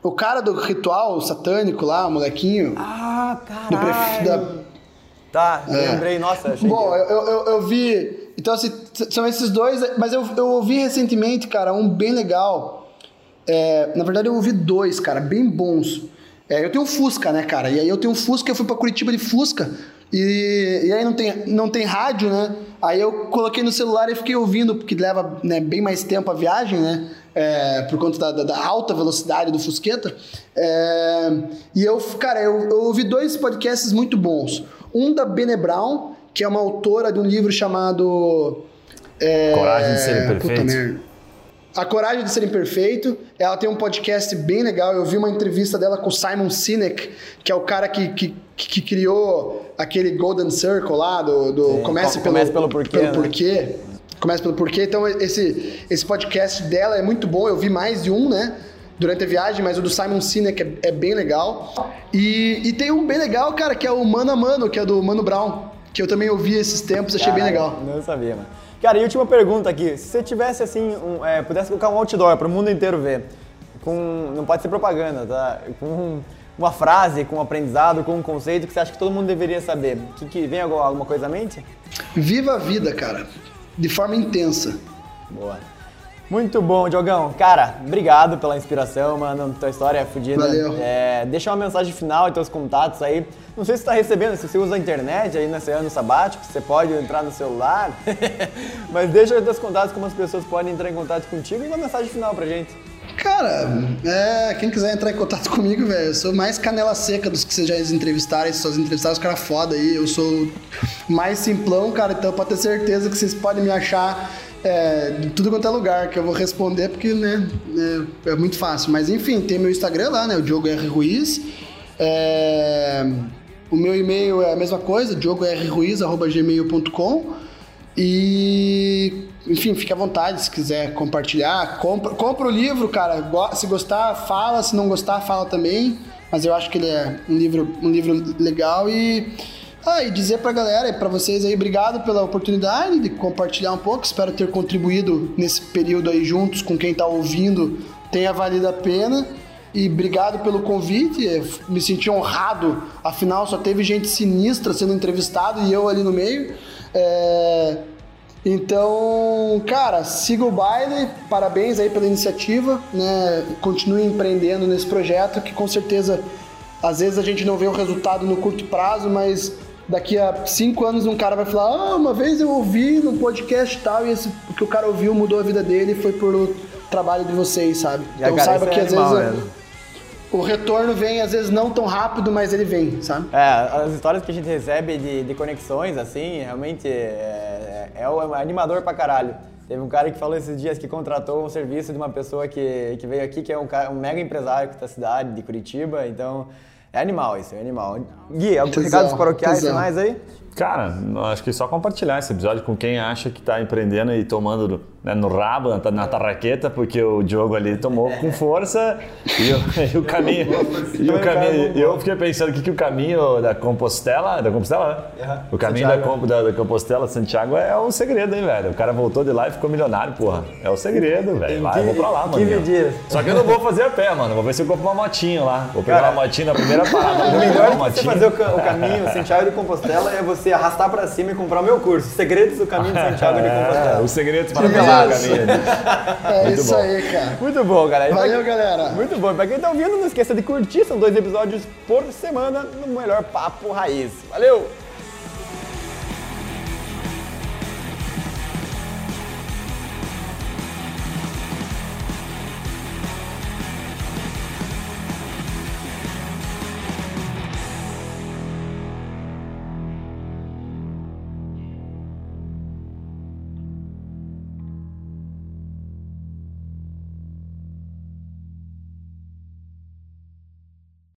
O cara do ritual satânico lá, o molequinho. Ah, do pref- caralho. da- Tá, lembrei, nossa, achei Bom, que... eu, eu, eu- vi. Então, assim, são esses dois, mas eu, eu ouvi recentemente, cara, um bem legal. É, na verdade, eu ouvi dois, cara, bem bons. É, eu tenho um Fusca, né, cara? E aí eu tenho um Fusca, eu fui pra Curitiba de Fusca. E, e aí não tem, não tem rádio, né? Aí eu coloquei no celular e fiquei ouvindo, porque leva né, bem mais tempo a viagem, né? É, por conta da, da- da alta velocidade do Fusqueta. É, e eu, cara, eu, eu ouvi dois podcasts muito bons. Um da Bene Brown, que é uma autora de um livro chamado. é, Coragem de Ser Imperfeito. A Coragem de Ser Imperfeito. Ela tem um podcast bem legal. Eu vi uma entrevista dela com o Simon Sinek, que é o cara que, que, que criou aquele Golden Circle lá, do, do Sim, Comece, co- pelo, comece pelo porquê, Pelo né? porquê. Comece pelo porquê. Então, esse, esse podcast dela é muito bom. Eu vi mais de um, né? Durante a viagem, mas o do Simon Sinek é, é bem legal. E, e tem um bem legal, cara, que é o Mano a Mano, que é do Mano Brown. Que eu também ouvi esses tempos, achei bem Caralho, legal. Não sabia, mano. Cara, e última pergunta aqui. Se você tivesse, assim, um, é, pudesse colocar um outdoor para o mundo inteiro ver, com, não pode ser propaganda, tá? Com uma frase, com um aprendizado, com um conceito que você acha que todo mundo deveria saber. Que, que vem alguma, alguma coisa à mente? Viva a vida, cara. De forma intensa. Boa. Muito bom, Diogão. Cara, obrigado pela inspiração, mano. Tua história é fodida. Valeu. É, deixa uma mensagem final e teus contatos aí. Não sei se você tá recebendo, se você usa a internet aí nesse ano sabático, você pode entrar no celular. Mas deixa aí teus contatos, como as pessoas podem entrar em contato contigo e uma mensagem final pra gente. Cara, é, quem quiser entrar em contato comigo, velho, eu sou mais canela seca dos que vocês já entrevistaram, esses entrevistaram os caras foda aí. Eu sou mais simplão, cara, então pode ter certeza que vocês podem me achar é, de tudo quanto é lugar, que eu vou responder, porque, né, é, é muito fácil. Mas enfim, tem meu Instagram lá, né, o Diogo R. Ruiz. É, o meu e-mail é a mesma coisa, diogorruiz.gmail.com. E, enfim, fique à vontade se quiser compartilhar. Compra, compra o livro, cara. Se gostar, fala. Se não gostar, fala também. Mas eu acho que ele é um livro, um livro legal. E, ah, e dizer pra galera e pra vocês aí, obrigado pela oportunidade de compartilhar um pouco. Espero ter contribuído nesse período aí juntos com quem tá ouvindo. Tenha valido a pena. E obrigado pelo convite, eu me senti honrado. Afinal, só teve gente sinistra sendo entrevistado e eu ali no meio. É, Então, cara, siga o baile, parabéns aí pela iniciativa, né? Continue empreendendo nesse projeto que com certeza às vezes a gente não vê o resultado no curto prazo, mas daqui a cinco anos um cara vai falar: Ah, uma vez eu ouvi no podcast e tal, e esse, o que o cara ouviu mudou a vida dele foi por trabalho de vocês, sabe? Já, Então saiba que é às animal vezes mesmo. o retorno vem, às vezes, não tão rápido, mas ele vem, sabe? É, as histórias que a gente recebe de, de conexões, assim, realmente é, é, é animador pra caralho. Teve um cara que falou esses dias que contratou um serviço de uma pessoa que, que veio aqui, que é um, cara- um mega empresário da cidade, de Curitiba, então é animal isso, é animal. Gui, alguns Tesão, recados paroquiais tesão. finais aí? Cara, acho que só compartilhar esse episódio com quem acha que tá empreendendo e tomando né, no rabo, na, na tarraqueta, porque o Diogo ali tomou com força e, o- e o caminho. E o caminho eu fiquei pensando que, que o caminho da Compostela. Da Compostela, né? O caminho da, Santiago. Da, da Compostela, Santiago, é o segredo, hein, velho? O cara voltou de lá e ficou milionário, porra. É o segredo, velho. Vai, eu vou pra lá, mano. 15 dias. Só que eu não vou fazer a pé, mano. Vou ver se eu compro uma motinha lá. Vou pegar Cara, uma motinha na primeira parada. O melhor uma você fazer o, o caminho Santiago de Compostela é você arrastar pra cima e comprar o meu curso. Segredos do caminho de Santiago de É, Compostela. os segredos para fazer o caminho. É Muito isso bom. aí, cara. Muito bom, galera. E pra Valeu, galera. Muito bom. Pra quem tá ouvindo, não esqueça de curtir. São dois episódios por semana no melhor Papo Raiz. Valeu!